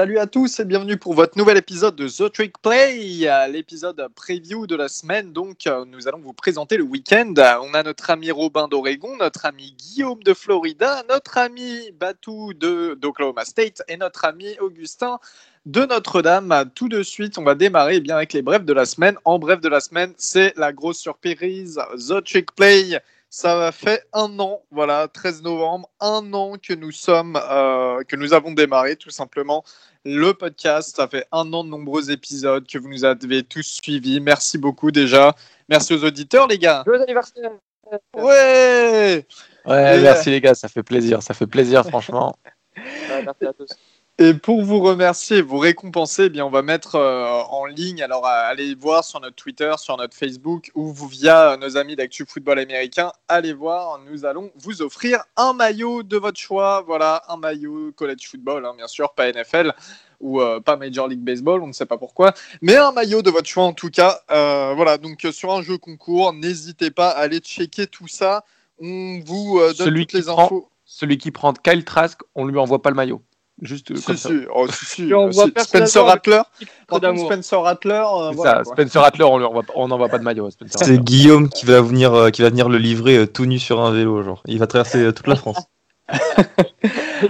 Salut à tous et bienvenue pour votre nouvel épisode de The Trick Play, l'épisode preview de la semaine. Donc, euh, nous allons vous présenter le week-end. On a notre ami Robin d'Oregon, notre ami Guillaume de Florida, notre ami Batou d'Oklahoma State et notre ami Augustin de Notre-Dame. Tout de suite, on va démarrer bien avec les brefs de la semaine. En bref de la semaine, c'est la grosse surprise, The Trick Play ça fait un an, voilà, 13 novembre, un an que nous sommes, euh, que nous avons démarré tout simplement le podcast. Ça fait un an de nombreux épisodes que vous nous avez tous suivis. Merci beaucoup déjà. Merci aux auditeurs, les gars. Joyeux anniversaire. Ouais. Ouais, merci les gars, ça fait plaisir, ça fait plaisir franchement. merci à tous. Et pour vous remercier, vous récompenser, eh bien, on va mettre euh, en ligne. Alors, allez voir sur notre Twitter, sur notre Facebook ou via nos amis d'Actu Football Américain. Allez voir, nous allons vous offrir un maillot de votre choix. Voilà, un maillot college football, hein, bien sûr, pas NFL ou euh, pas Major League Baseball, on ne sait pas pourquoi, mais un maillot de votre choix en tout cas. Euh, voilà, donc sur un jeu concours, n'hésitez pas à aller checker tout ça. On vous donne celui toutes les prend, infos. Celui qui prend Kyle Trask, on lui envoie pas le maillot. Juste Si, comme ça. si. Oh, si, si. on voit Spencer Rattler. Spencer Rattler. euh, voilà, ça. Spencer Rattler, on lui envoie pas- on n'envoie pas de maillot. C'est. Guillaume qui va venir, euh, qui va venir le livrer euh, tout nu sur un vélo, genre. Il va traverser euh, toute la France.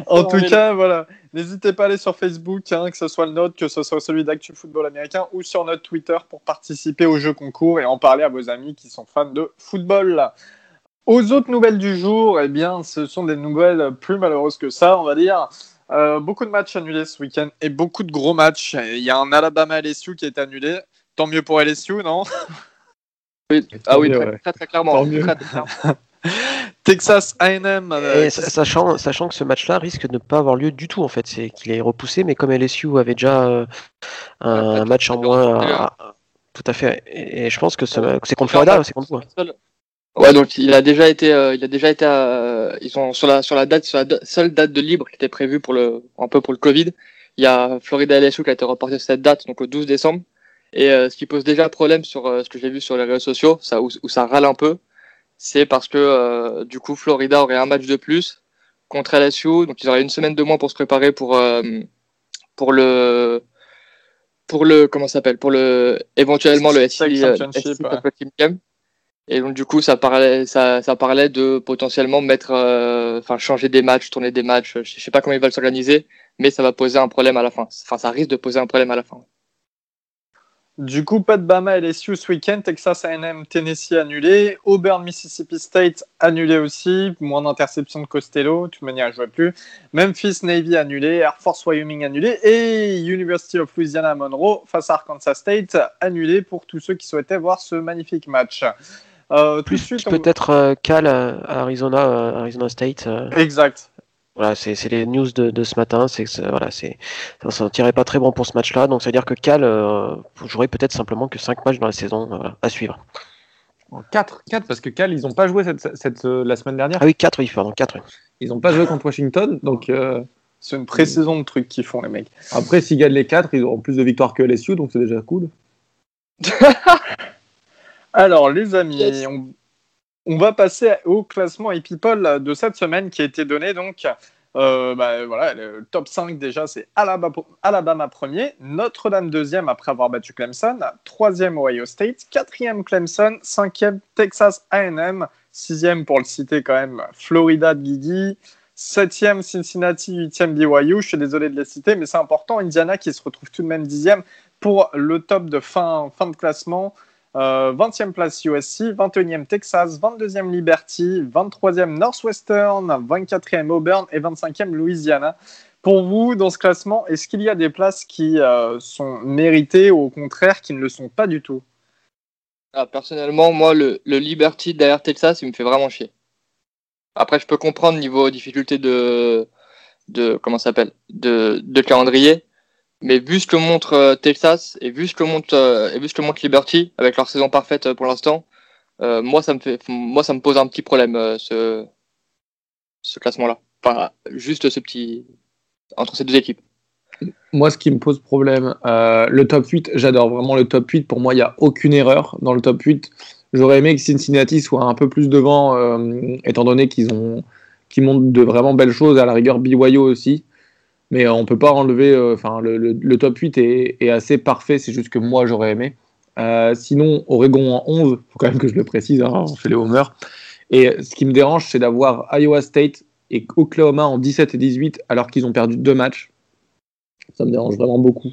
En tout cas, voilà. N'hésitez pas à aller sur Facebook, hein, que ce soit le nôtre, que ce soit celui d'Actu Football Américain ou sur notre Twitter pour participer au jeu concours et en parler à vos amis qui sont fans de football. Aux autres nouvelles du jour, eh bien, ce sont des nouvelles plus malheureuses que ça, on va dire. Euh, beaucoup de matchs annulés ce week-end et beaucoup de gros matchs. Il y a un Alabama LSU qui est annulé. Tant mieux pour LSU, non? Oui. Ah oui, mieux, très, ouais. très, très clairement. Tant mieux. Très, très clairement. Texas A&M. euh, sachant, sachant que ce match-là risque de ne pas avoir lieu du tout, en fait, c'est qu'il est repoussé, mais comme LSU avait déjà euh, un match en moins, bien. à- à- tout à fait. Et, et je pense que ce- que c'est contre Florida, c'est contre vous. Ouais, donc il a déjà été, euh, il a déjà été, euh, ils sont sur la sur la date, sur la seule date de libre qui était prévue pour le, un peu pour le Covid. Il y a Florida LSU qui a été reporté sur cette date, donc au 12 décembre. Et euh, ce qui pose déjà problème sur euh, ce que j'ai vu sur les réseaux sociaux, ça où, où ça râle un peu, c'est parce que euh, du coup Florida aurait un match de plus contre LSU, donc ils auraient une semaine de moins pour se préparer pour euh, pour le pour le comment ça s'appelle? Pour le éventuellement le SEC Championship, ouais. Game. Et donc du coup ça parlait ça, parlait de potentiellement mettre euh, enfin changer des matchs, tourner des matchs, je sais pas comment ils veulent s'organiser, mais ça va poser un problème à la fin. Enfin ça risque de poser un problème à la fin. Du coup, pas de Bama LSU ce week-end, Texas A&M Tennessee annulé, Auburn Mississippi State annulé aussi, moins d'interceptions de Costello, de toute manière, il jouait plus. Memphis Navy annulé, Air Force Wyoming annulé et University of Louisiana Monroe face à Arkansas State annulé pour tous ceux qui souhaitaient voir ce magnifique match. Euh, Plus peut-être euh, Cal à à Arizona, euh, Arizona State. euh, Exact. voilà, c'est c'est les news de, de ce matin. C'est voilà, c'est ça sentirait pas très bon pour ce match-là. Donc ça veut dire que Cal euh, jouerait peut-être simplement que 5 matchs dans la saison euh, voilà, à suivre. 4, 4 parce que Cal, ils n'ont pas joué cette, cette, euh, la semaine dernière. Ah oui, 4, oui, pardon, 4. Ils n'ont pas joué contre Washington. Donc euh, C'est une pré-saison de trucs qu'ils font, les mecs. après, s'ils gagnent les 4, ils auront plus de victoires que LSU, donc c'est déjà cool. Alors, les amis, Yes. on, on va passer au classement people de cette semaine qui a été donné. Donc, euh, bah, voilà, le top 5 déjà, c'est Alabama, Alabama premier, Notre-Dame deuxième après avoir battu Clemson, troisième Ohio State, quatrième Clemson, cinquième Texas A&M, sixième pour le citer quand même Florida de Guigui, septième Cincinnati, huitième BYU. Je suis désolé de les citer, mais c'est important. Indiana qui se retrouve tout de même dixième pour le top de fin, fin de classement. Euh, 20e place USC, 21e Texas, 22e Liberty, 23e Northwestern, 24e Auburn. Et 25e Louisiana. Pour vous, dans ce classement, est-ce qu'il y a des places qui euh, sont méritées ou au contraire qui ne le sont pas du tout? Ah, personnellement, moi, le, Liberty derrière Texas, il me fait vraiment chier. Après, je peux comprendre niveau difficulté de, de comment de calendrier. Mais vu ce que montre euh, Texas et vu ce que montre euh, et vu ce que montre Liberty avec leur saison parfaite euh, pour l'instant, moi ça me fait, moi ça me pose un petit problème ce ce classement-là. Enfin, juste ce petit entre ces deux équipes. Moi, ce qui me pose problème, le top 8, j'adore vraiment le top 8. Pour moi, il n'y a aucune erreur dans le top 8. J'aurais aimé que Cincinnati soit un peu plus devant, étant donné qu'ils ont qu'ils montrent de vraiment belles choses, à la rigueur BYU aussi. Mais on peut pas enlever. euh, Enfin, le, le- top 8 est, est assez parfait. C'est juste que moi, j'aurais aimé. Euh, sinon, Oregon en 11, faut quand même que je le précise, hein, on fait les homers. Et ce qui me dérange, c'est d'avoir Iowa State et Oklahoma en 17 et 18 alors qu'ils ont perdu deux matchs. Ça me dérange vraiment beaucoup.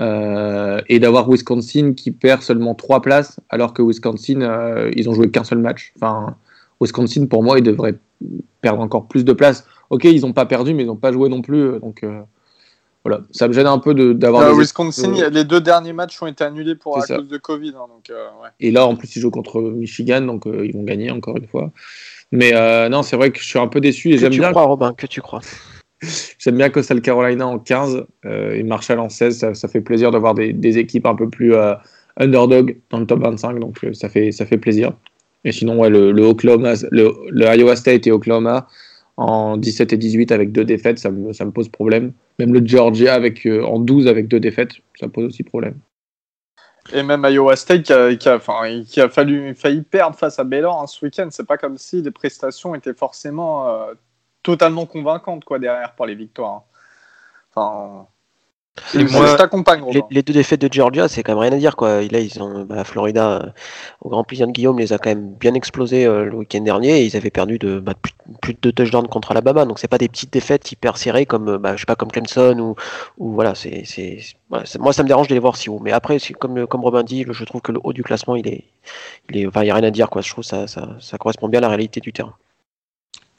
Euh, et d'avoir Wisconsin qui perd seulement trois places alors que Wisconsin, euh, ils ont joué qu'un seul match. Enfin, Wisconsin, pour moi, ils devraient perdre encore plus de places. Ok, ils n'ont pas perdu, mais ils n'ont pas joué non plus. Donc euh, voilà, ça me gêne un peu d'avoir. Euh, des- Wisconsin, euh, les deux derniers matchs ont été annulés pour à ça. cause de Covid. hein, donc, euh, ouais. Et là, en plus, ils jouent contre Michigan, donc euh, ils vont gagner encore une fois. Mais euh, non, c'est vrai que je suis un peu déçu et Que j'aime tu bien, crois, Robin, que tu crois? j'aime bien Coastal Carolina en 15 euh, et Marshall en 16. Ça, ça fait plaisir d'avoir des, des équipes un peu plus euh, underdog dans le top 25, donc euh, ça, fait, ça fait plaisir. Et sinon, ouais, le, le Oklahoma, le, le Iowa State et Oklahoma en 17 et 18 avec deux défaites, ça me, me pose problème. Même le Georgia avec, euh, en 12 avec deux défaites, ça pose aussi problème. Et même Iowa State qui a fallu, failli perdre face à Baylor hein, ce week-end. C'est pas comme si les prestations étaient forcément euh, totalement convaincantes quoi, derrière pour les victoires. hein. Enfin, Et je- moi- je t'accompagne, Les, deux défaites de Georgia, c'est quand même rien à dire. Quoi. Là, ils ont, bah, Florida, euh, au grand plaisir de Guillaume, les a quand même bien explosés euh, le week-end dernier. Et ils avaient perdu de, bah, plus, plus de deux touchdowns contre Alabama. Donc, c'est pas des petites défaites hyper serrées comme, euh, bah, je sais pas, comme Clemson ou, ou voilà. C'est, c'est, voilà, moi, ça me dérange de les voir si haut. Mais après, comme, comme Robin dit, je trouve que le haut du classement, il est, il est, enfin, y a rien à dire. Quoi. Je trouve que ça, ça, ça correspond bien à la réalité du terrain.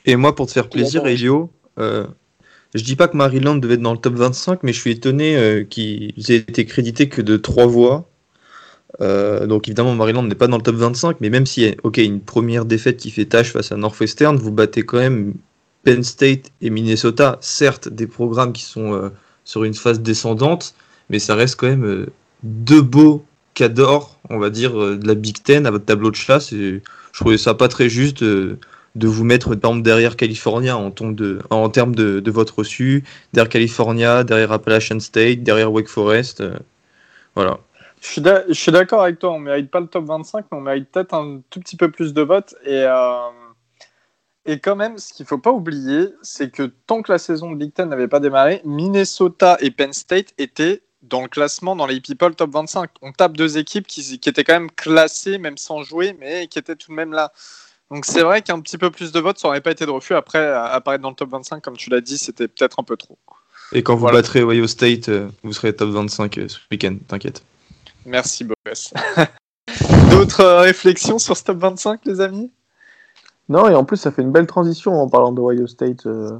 Et moi, pour te faire plaisir. Elio, euh, je dis pas que Maryland devait être dans le top 25, mais je suis étonné euh, qu'ils aient été crédités que de trois voix. Euh, donc évidemment, Maryland n'est pas dans le top 25, mais même si, ok, une première défaite qui fait tâche face à Northwestern, vous battez quand même Penn State et Minnesota, certes des programmes qui sont euh, sur une phase descendante, mais ça reste quand même deux beaux cadors, on va dire, de la Big Ten à votre tableau de chasse. Je trouvais ça pas très juste de vous mettre derrière California en, ton- de, en termes derrière California, derrière Appalachian State, derrière Wake Forest. euh, voilà. Je suis d'accord avec toi, on mérite pas le top 25, mais on mérite peut-être un tout petit peu plus de votes. Et, euh, et quand même, ce qu'il faut pas oublier, c'est que tant que la saison de Big Ten n'avait pas démarré, Minnesota et Penn State étaient dans le classement dans les People top 25. On tape deux équipes qui, qui étaient quand même classées, même sans jouer, mais qui étaient tout de même là. Donc c'est vrai qu'un petit peu plus de votes, ça n'aurait pas été de refus. Après, apparaître dans le top 25, comme tu l'as dit, c'était peut-être un peu trop. Et quand vous Voilà. battrez Ohio State, euh, vous serez top 25 euh, ce week-end, t'inquiète. Merci, Boris. D'autres euh, réflexions sur ce top 25, les amis? Non, et en plus, ça fait une belle transition en parlant d'Ohio State. euh,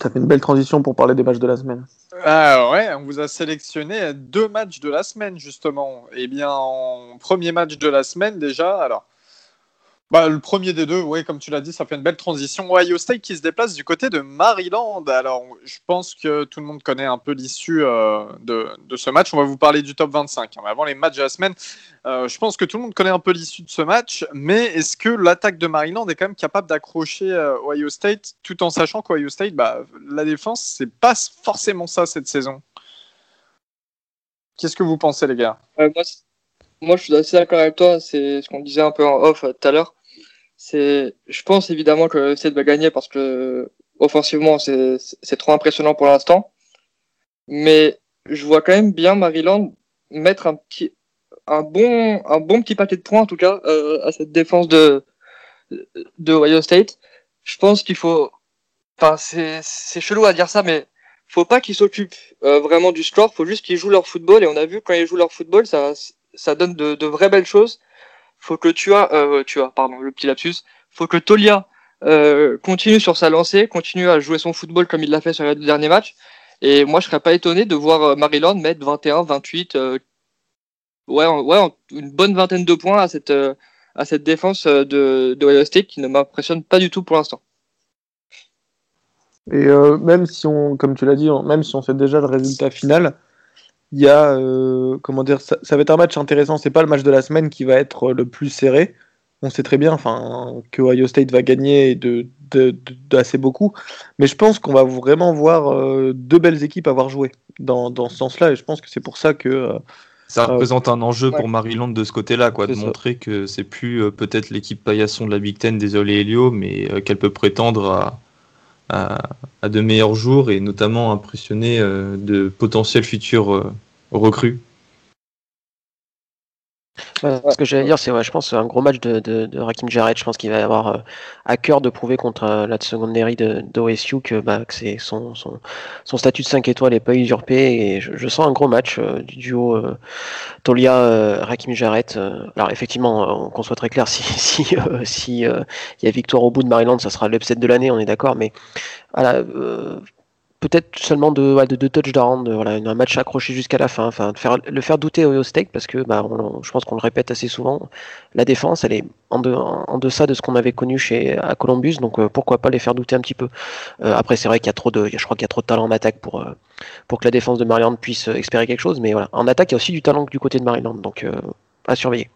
Ça fait une belle transition pour parler des matchs de la semaine. Ah ouais, on vous a sélectionné deux matchs de la semaine justement. Eh bien, en premier match de la semaine déjà, alors. Bah, le premier des deux, ouais, comme tu l'as dit, ça fait une belle transition. Ohio State qui se déplace du côté de Maryland. Alors, je pense que tout le monde connaît un peu l'issue euh, de, ce match. On va vous parler du top 25. hein. Avant les matchs de la semaine, euh, je pense que tout le monde connaît un peu l'issue de ce match. Mais est-ce que l'attaque de Maryland est quand même capable d'accrocher euh, Ohio State tout en sachant qu'Ohio State, bah, la défense, c'est pas forcément ça cette saison? Qu'est-ce que vous pensez, les gars? Moi, je suis assez d'accord avec toi. C'est ce qu'on disait un peu en off euh, tout à l'heure. C'est, je pense évidemment que State va gagner parce que offensivement, c'est trop impressionnant pour l'instant. Mais je vois quand même bien Maryland mettre un petit, un bon, un bon petit paquet de points en tout cas euh, à cette défense de de Ohio State. Je pense qu'il faut, enfin c'est c'est chelou à dire ça, mais faut pas qu'ils s'occupent euh, vraiment du score, faut juste qu'ils jouent leur football et on a vu quand ils jouent leur football, ça, ça donne de, de vraies belles choses. Faut que tu as, euh, tu as, pardon, le petit lapsus. Faut que Tolia euh, continue sur sa lancée, continue à jouer son football comme il l'a fait sur les deux derniers matchs. Et moi, je serais pas étonné de voir euh, Maryland mettre 21, 28, euh, ouais, ouais, une bonne vingtaine de points à cette, à cette défense de, de Ohio State qui ne m'impressionne pas du tout pour l'instant. Et même si on, comme tu l'as dit, même si on sait déjà le résultat final, il y a, euh, comment dire, ça, ça va être un match intéressant. C'est pas le match de la semaine qui va être le plus serré. On sait très bien, enfin, que Ohio State va gagner de, de, de- d'assez beaucoup. Mais je pense qu'on va vraiment voir euh, deux belles équipes avoir joué dans, dans ce sens-là. Et je pense que c'est pour ça que euh, Ça représente un enjeu ouais. pour Maryland de ce côté-là, quoi, de ça. montrer que c'est plus euh, peut-être l'équipe paillasson de la Big Ten, désolé Elio, mais euh, qu'elle peut prétendre à, à, à de meilleurs jours et notamment impressionner euh, de potentiels futurs recrues. Ce que j'allais dire, c'est ouais, je pense un gros match de, de, Rakim Jarrett. Je pense qu'il va avoir euh, à cœur de prouver contre euh, la secondary de d'OSU que, bah, que c'est son, son, son statut de 5 étoiles n'est pas usurpé. Et je, sens un gros match euh, du duo Tolia Rakim Jarrett. Alors effectivement, qu'on soit très clair, si si si il y a victoire au bout de Maryland, ça sera l'upset de l'année, on est d'accord. Mais voilà, peut-être seulement de, de deux touchdowns, voilà, un match accroché jusqu'à la fin, enfin, de faire, le faire douter au State parce que bah, on- je pense qu'on le répète assez souvent, la défense elle est en, de- en deçà de ce qu'on avait connu chez à Columbus, donc euh, pourquoi pas les faire douter un petit peu. Euh, après c'est vrai qu'il y a trop de, je crois qu'il y a trop de talent en attaque pour euh, pour que la défense de Maryland puisse espérer quelque chose, mais voilà, en attaque il y a aussi du talent du côté de Maryland, donc à surveiller.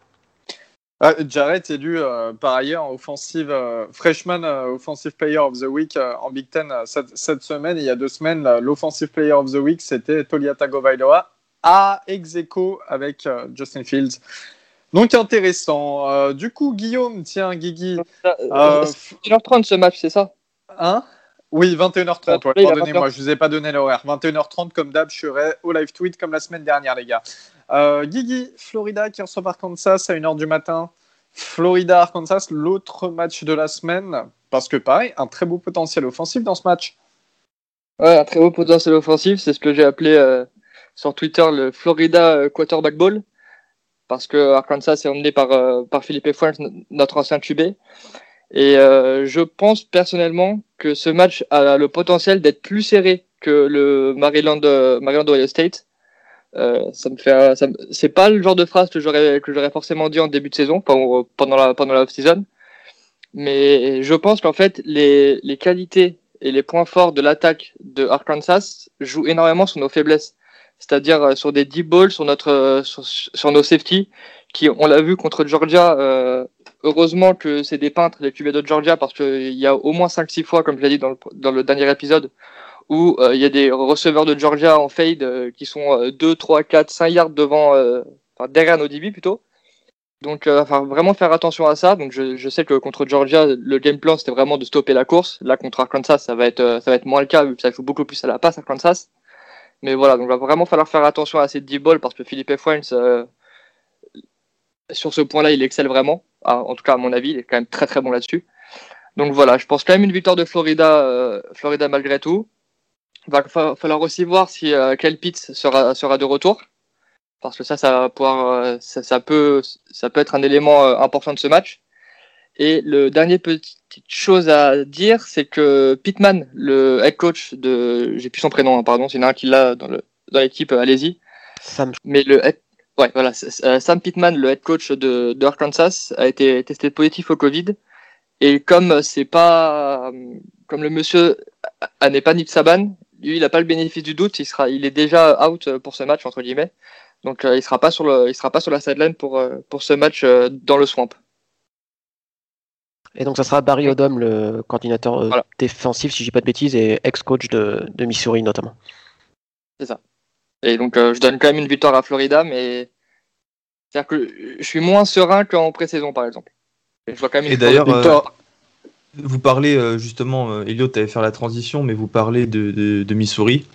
Ah, Jarrett élu euh, par ailleurs offensive, euh, freshman euh, offensive player of the week en Big Ten cette, cette semaine. Et il y a deux semaines, l'offensive player of the week, c'était Tolia Tagovailoa à ex aequo avec Justin Fields. Donc intéressant. Du coup, Guillaume, tiens, Guigui. Euh, C'est 1h30 ce match, c'est ça? Hein? Oui, 21h30. Ouais, Oui, il a Pardonnez-moi, je vous ai pas donné l'horaire. 21h30, comme d'hab, je serai au live tweet comme la semaine dernière, les gars. Euh, Guigui, Florida qui reçoit Arkansas à 1h du matin. Florida, Arkansas, l'autre match de la semaine. Parce que pareil, un très beau potentiel offensif dans ce match. Un très beau potentiel offensif, c'est ce que j'ai appelé euh, sur Twitter le Florida euh, Quarterback Ball, parce que Arkansas est emmené par, euh, par Philippe Fuentes, notre ancien QB. Et je pense personnellement que ce match a le potentiel d'être plus serré que le Maryland, Maryland State. Euh, ça me fait, ça c'est pas le genre de phrase que j'aurais que j'aurais forcément dit en début de saison pendant la pendant la off-season, mais je pense qu'en fait les les qualités et les points forts de l'attaque de Arkansas jouent énormément sur nos faiblesses, c'est-à-dire euh, sur des deep balls, sur notre sur nos safety, qui on l'a vu contre Georgia. euh, heureusement que c'est des peintres les QB de Georgia parce qu'il y a au moins 5-6 fois, comme je l'ai dit dans le, dans le dernier épisode, où euh, il y a des receveurs de Georgia en fade euh, qui sont euh, 2, 3, 4, 5 yards devant, euh, enfin, derrière nos DB plutôt. Donc, euh, enfin, vraiment faire attention à ça. Donc, je, je sais que contre Georgia, le game plan c'était vraiment de stopper la course. Là, contre Arkansas, ça va être, ça va être moins le cas vu que ça joue beaucoup plus à la passe Arkansas. Mais voilà, donc il va vraiment falloir faire attention à ces deep balls parce que Philippe euh, sur ce point-là, il excelle vraiment. Ah, en tout cas, à mon avis, il est quand même très très bon là-dessus. Donc voilà, je pense quand même une victoire de Florida, Florida malgré tout. Va fa- falloir aussi voir si euh, Kyle Pitts sera, sera de retour. Parce que ça, ça va pouvoir, euh, ça, ça peut, ça peut être un élément euh, important de ce match. Et le dernier petite chose à dire, c'est que Pittman, le head coach de, j'ai plus son prénom, hein, pardon, c'est un qui l'a dans le, dans l'équipe, euh, allez-y. Sam, Mais le head- ouais, voilà, euh, Sam Pittman, le head coach de, de Arkansas, a été testé positif au Covid. Et comme c'est pas, euh, comme le monsieur euh, n'est pas Nick Saban, lui, il n'a pas le bénéfice du doute. Il sera, il est déjà out pour ce match entre guillemets. Donc, euh, il sera pas sur le, il sera pas sur la sideline pour euh, pour ce match euh, dans le swamp. Et donc ça sera Barry Odom, le coordinateur euh, Voilà. défensif, si je dis pas de bêtises, et ex-coach de, de Missouri notamment. Et donc, euh, je donne quand même une victoire à Florida, mais c'est-à-dire que je suis moins serein qu'en pré-saison, par exemple. Et je vois quand même une Et d'ailleurs, victoire de- Victor, Vous parlez euh, justement, euh, Elliot allait faire la transition, mais vous parlez de, Missouri.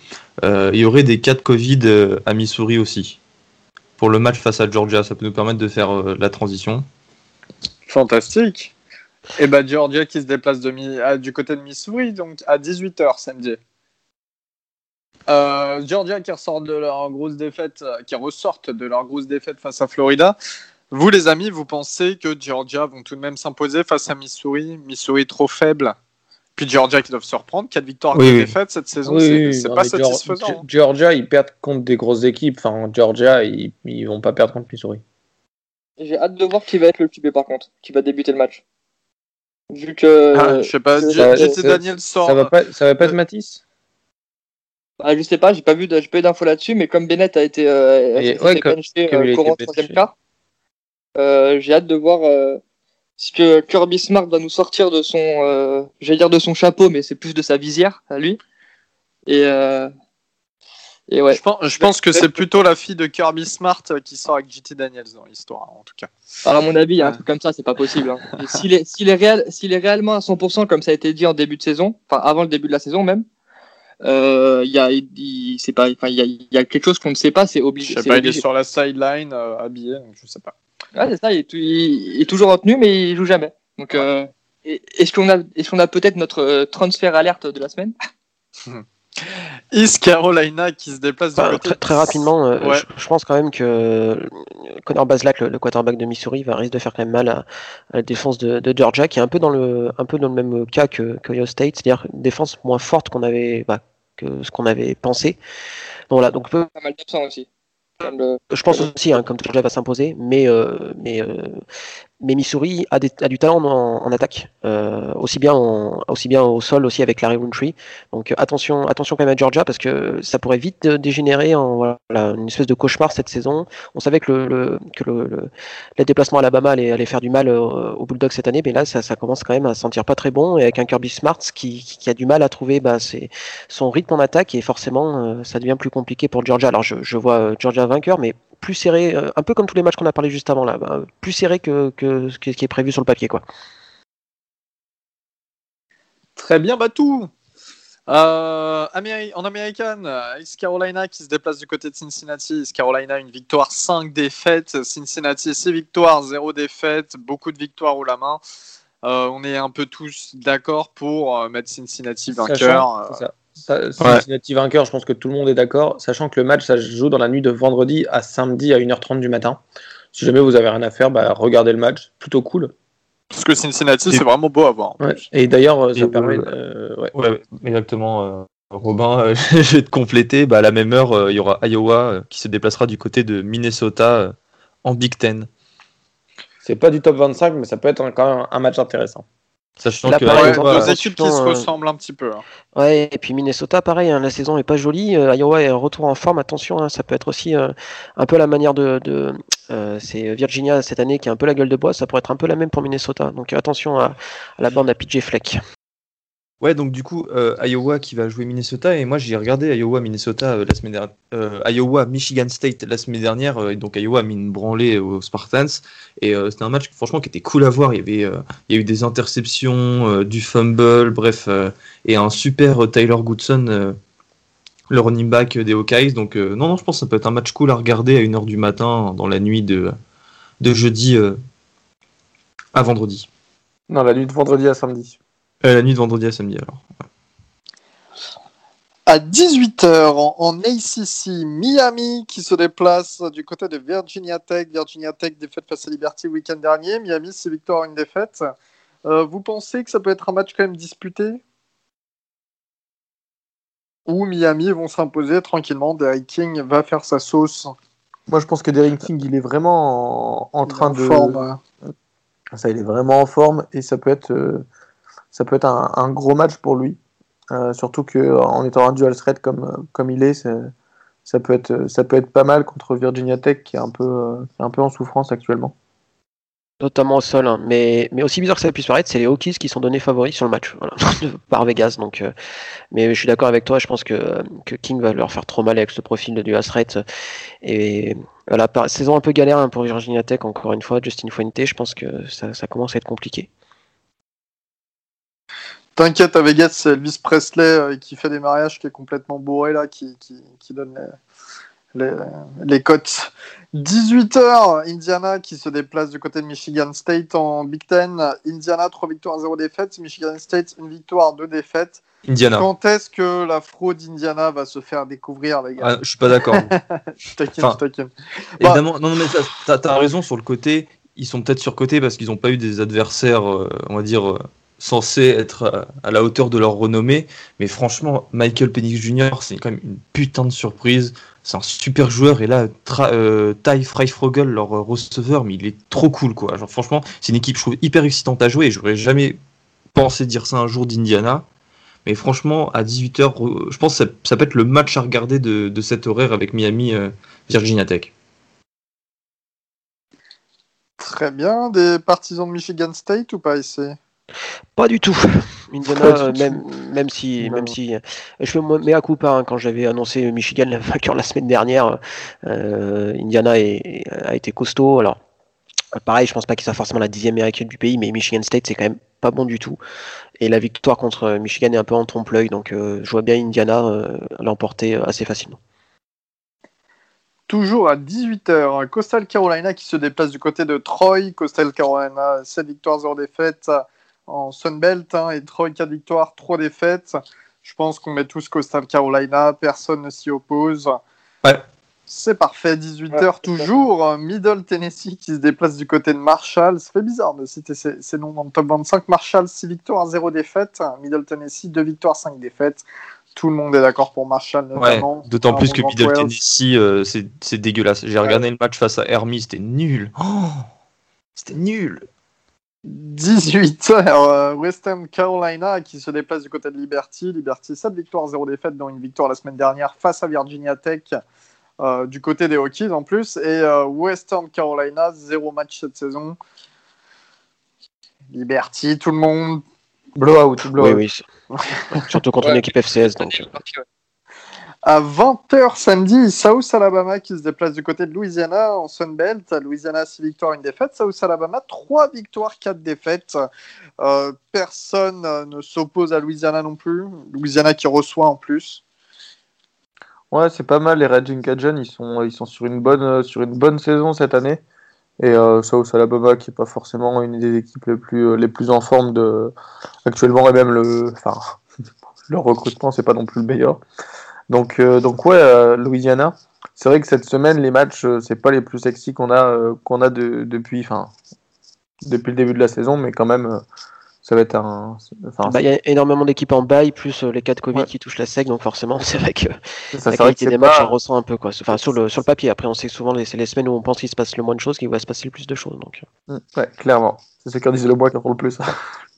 Euh, il y aurait des cas de Covid à Missouri aussi. Pour le match face à Georgia, ça peut nous permettre de faire la transition. fantastique. Et bah Georgia qui se déplace à- du côté de Missouri, donc à 18h samedi. Georgia qui ressort de leur grosse défaite, qui ressortent de leur grosse défaite face à Florida. Vous les amis, vous pensez que Georgia vont tout de même s'imposer face à Missouri Missouri trop faible? Puis Georgia qui doivent se reprendre, 4 victoires, Oui, 4 oui. défaites cette saison, Oui, c'est oui, pas satisfaisant. hein. Ge- Georgia, ils perdent contre des grosses équipes. Enfin, Georgia, ils, ils vont pas perdre contre Missouri. J'ai hâte de voir qui va être le QB par contre, qui va débuter le match. Vu que. Ah, je sais pas, JT Daniel sort. Ça va pas, ça va pas être Euh, Matisse? Ah, je sais pas, j'ai pas vu, pas eu d'infos là-dessus, mais comme Bennett a été, euh, a été ouais, comme- benché, comme euh, il a été courant benché. troisième quart, euh, j'ai hâte de voir euh, ce que Kirby Smart va nous sortir de son, euh, j'allais dire de son chapeau, mais c'est plus de sa visière à lui. Et, Et ouais. Je pense, je pense que c'est plutôt la fille de Kirby Smart qui sort avec JT Daniels dans l'histoire, en tout cas. Alors, à mon avis, un truc comme ça, c'est pas possible. hein. S'il est, est, réel, est réellement à 100%, comme ça a été dit en début de saison, enfin avant le début de la saison même, euh, il y a, c'est pas, enfin, il y y a quelque chose qu'on ne sait pas, c'est Je obligé. sais c'est pas, il est sur la sideline, euh, habillé, donc je sais pas. Ouais, c'est ça, il est, il- est toujours retenu, mais il joue jamais. Donc, euh, est-ce qu'on a, est-ce qu'on a peut-être notre euh, transfert alerte de la semaine? East Carolina qui se déplace du Enfin, côté. très, très rapidement, euh, Ouais. je, je pense quand même que euh, Connor Bazelak, le, le quarterback de Missouri, va risque de faire quand même mal à, à la défense de, de Georgia, qui est un peu dans le, un peu dans le même cas que, que Ohio State, c'est-à-dire une défense moins forte qu'on avait, bah, que ce qu'on avait pensé. Donc voilà, donc peu- Pas mal d'absents aussi. Le- je pense aussi, hein, comme Georgia va s'imposer, mais, euh, mais, euh, mais Missouri a, du talent en, attaque, euh, aussi, bien en- aussi bien au sol, aussi avec Larry Rountree. Donc euh, attention, attention quand même à Georgia parce que ça pourrait vite euh, dégénérer en une espèce de cauchemar cette saison. On savait que le, le- le, le- les déplacements à Alabama allait, allait faire du mal aux Bulldogs cette année, mais là ça, commence quand même à se sentir pas très bon et avec un Kirby Smart qui, qui, a du mal à trouver bah, son rythme en attaque et forcément ça devient plus compliqué pour Georgia. Alors je, je vois Georgia vainqueur, mais plus serré, euh, un peu comme tous les matchs qu'on a parlé juste avant là, bah, plus serré que, que ce qui est prévu sur le papier quoi. Très bien, Batou. Euh, Améri- en américaine, euh, East Carolina qui se déplace du côté de Cincinnati. East Carolina, une victoire, 5 défaites. Cincinnati, 6 victoires, 0 défaites. Beaucoup de victoires au la main. Euh, on est un peu tous d'accord pour mettre Cincinnati vainqueur. Sachant- ça. Cincinnati vainqueur, je pense que tout le monde est d'accord, sachant que le match, ça se joue dans la nuit de vendredi à samedi à 1h30 du matin. Si jamais vous avez rien à faire, bah, regardez le match, plutôt cool. Parce que Cincinnati, c'est vraiment beau à voir. Ouais. Et d'ailleurs, euh, ça Et, permet. euh, euh, ouais. Ouais, exactement. euh, Robin, euh, je vais te compléter. Bah, à la même heure, euh, il y aura Iowa euh, qui se déplacera du côté de Minnesota euh, en Big Ten. C'est pas du top 25, mais ça peut être un- quand même un match intéressant. Sachant Là, que pareil, exemple, deux équipes qui se euh, ressemblent un petit peu. hein. Ouais, et puis Minnesota, pareil, hein, la saison est pas jolie. Euh, Iowa est retour en forme, attention, hein, ça peut être aussi euh, un peu la manière de. de euh, c'est Virginia cette année qui a un peu la gueule de bois, ça pourrait être un peu la même pour Minnesota. Donc attention à, à la bande à PJ Fleck. Ouais, donc du coup, euh, Iowa qui va jouer Minnesota, et moi j'ai regardé Iowa-Minnesota euh, la semaine dernière, euh, Iowa-Michigan State la semaine dernière, et donc Iowa a mis une branlée aux Spartans, et c'était un match franchement qui était cool à voir, il y avait, il y a eu des interceptions, du fumble, bref, et un super Tyler Goodson, le running back des Hawkeyes, donc non, non, je pense que ça peut être un match cool à regarder à 1h du matin, dans la nuit de, de jeudi à vendredi. Non, la nuit de vendredi à samedi. Euh, la nuit de vendredi à samedi alors. À 18h en, en ACC, Miami qui se déplace du côté de Virginia Tech. Virginia Tech défaite face à Liberty le week-end dernier. Miami, c'est victoire, une défaite. Euh, vous pensez que ça peut être un match quand même disputé? Ou Miami vont s'imposer tranquillement? Derrick King va faire sa sauce. Moi, je pense que Derrick King, il est vraiment en, en train En de. forme. Ça, il est vraiment en forme et ça peut être, euh, ça peut être un, gros match pour lui. Euh, surtout que en étant un dual threat comme, comme il est, ça peut, être, ça peut être pas mal contre Virginia Tech qui est un peu, euh, un peu en souffrance actuellement. Notamment au sol, hein. mais, mais aussi bizarre que ça puisse paraître, c'est les Hokies qui sont donnés favoris sur le match par Vegas. Donc, euh, mais je suis d'accord avec toi, je pense que, que King va leur faire trop mal avec ce profil de du threat. Et voilà, saison un peu galère hein, pour Virginia Tech, encore une fois, Justin Fuente, je pense que ça commence à être compliqué. T'inquiète, à Vegas, c'est Elvis Presley euh, qui fait des mariages, qui est complètement bourré là, qui, qui, qui donne les, les, les cotes. 18h, Indiana qui se déplace du côté de Michigan State en Big Ten. Indiana, 3 victoires, 0 défaites. Michigan State, une victoire, 2 défaites. Indiana. Quand est-ce que la fraude Indiana va se faire découvrir, les gars? Ah, je suis pas d'accord. Je taquine, enfin, je taquine. Bah- Évidemment, non, non, mais t'as raison sur le côté. Ils sont peut-être surcotés parce qu'ils n'ont pas eu des adversaires, euh, on va dire, euh, censés être euh, à la hauteur de leur renommée. Mais franchement, Michael Penix Jr., c'est quand même une putain de surprise. C'est un super joueur. Et là, euh, Ty Freifrogel, leur euh, receveur, mais il est trop cool, quoi. Genre, franchement, c'est une équipe, je trouve, hyper excitante à jouer. Et j'aurais jamais pensé dire ça un jour d'Indiana. Mais franchement, à 18h, je pense que ça, peut être le match à regarder de, de cet horaire avec Miami euh, Virginia Tech. Très bien. Des partisans de Michigan State ou pas ici? Pas du tout. Indiana, même, même si, même si, je fais mes à coup hein, quand j'avais annoncé Michigan la vainqueur la semaine dernière, Indiana a été costaud. Alors, pareil, je pense pas qu'il soit forcément la dixième meilleure équipe du pays, mais Michigan State c'est quand même pas bon du tout. Et la victoire contre Michigan est un peu en trompe-l'œil, donc je vois bien Indiana l'emporter assez facilement. Toujours à 18h, Coastal Carolina qui se déplace du côté de Troy. Coastal Carolina, 7 victoires, 0 défaites en Sunbelt. Hein, et Troy, 4 victoires, 3 défaites. Je pense qu'on met tous Coastal Carolina. Personne ne s'y oppose. Ouais. C'est parfait, 18h toujours. Middle Tennessee qui se déplace du côté de Marshall. Ça fait bizarre de citer ces, noms dans le top 25. Marshall, 6 victoires, 0 défaites. Middle Tennessee, 2 victoires, 5 défaites tout le monde est d'accord pour Marshall notamment. Ouais, D'autant plus que Middle Tennessee, euh, c'est dégueulasse. J'ai regardé le match face à Hermie, c'était nul. Oh, c'était nul. 18 h Western Carolina qui se déplace du côté de Liberty. Liberty, 7 victoires, 0 défaites, dont une victoire la semaine dernière face à Virginia Tech. Euh, du côté des Hokies en plus. Et euh, Western Carolina, 0 match cette saison. Liberty, tout le monde. Blowout, blowout. Oui, oui. Surtout contre une équipe FCS. Donc. À 20h samedi, South Alabama qui se déplace du côté de Louisiana en Sunbelt. Louisiana 6 victoires, une défaite. South Alabama 3 victoires, 4 défaites. Euh, personne ne s'oppose à Louisiana non plus. Louisiana qui reçoit en plus. Ouais, c'est pas mal. Les Raging Cajun, ils sont, ils sont sur, une bonne, sur une bonne saison cette année. Et euh, South Alabama, qui n'est pas forcément une des équipes les plus, euh, les plus en forme de, actuellement, et même le, enfin, leur recrutement, c'est pas non plus le meilleur. Donc, euh, donc ouais, euh, Louisiana. C'est vrai que cette semaine, les matchs, c'est pas les plus sexy qu'on a, qu'on a de, depuis, enfin, depuis le début de la saison, mais quand même, ça va être un. Bah, il y a énormément d'équipes en bail, plus euh, les cas de Covid qui touchent la SEC, donc forcément, c'est vrai que ça, la qualité des matchs, on ressent un peu. Quoi. Enfin, sur le, sur le papier, après, on sait que souvent, c'est les semaines où on pense qu'il se passe le moins de choses qu'il va se passer le plus de choses. Donc. Euh. Mm, ouais, clairement. C'est ce qu'on disait le mois qui en le plus.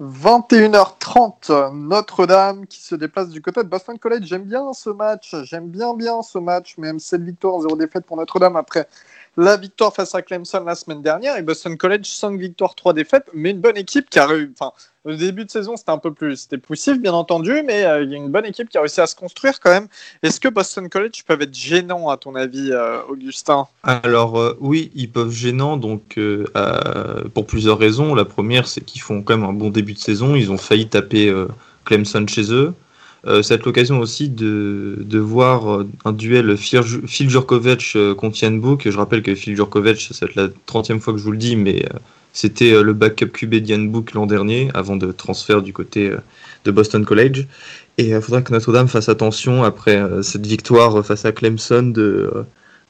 21h30, Notre-Dame qui se déplace du côté de Boston College. J'aime bien ce match, j'aime bien bien ce match, même 7 victoires, 0 défaite pour Notre-Dame après la victoire face à Clemson la semaine dernière. Et Boston College 5 victoires 3 défaites. Mais une bonne équipe qui a réussi enfin au début de saison c'était un peu plus c'était poussif bien entendu mais euh, il y a une bonne équipe qui a réussi à se construire quand même. Est-ce que Boston College peuvent être gênants à ton avis euh, Augustin? Alors euh, oui ils peuvent gênants donc pour plusieurs raisons. La première c'est qu'ils font quand même un bon début de saison. Ils ont failli taper Clemson chez eux. C'est l'occasion aussi de, de, voir un duel Phil Jurkovic contre Yann Book. Je rappelle que Phil Jurkovic, c'est la 30e fois que je vous le dis, mais c'était le backup QB Book l'an dernier, avant de transfert du côté de Boston College. Et il faudra que Notre-Dame fasse attention, après cette victoire face à Clemson, de,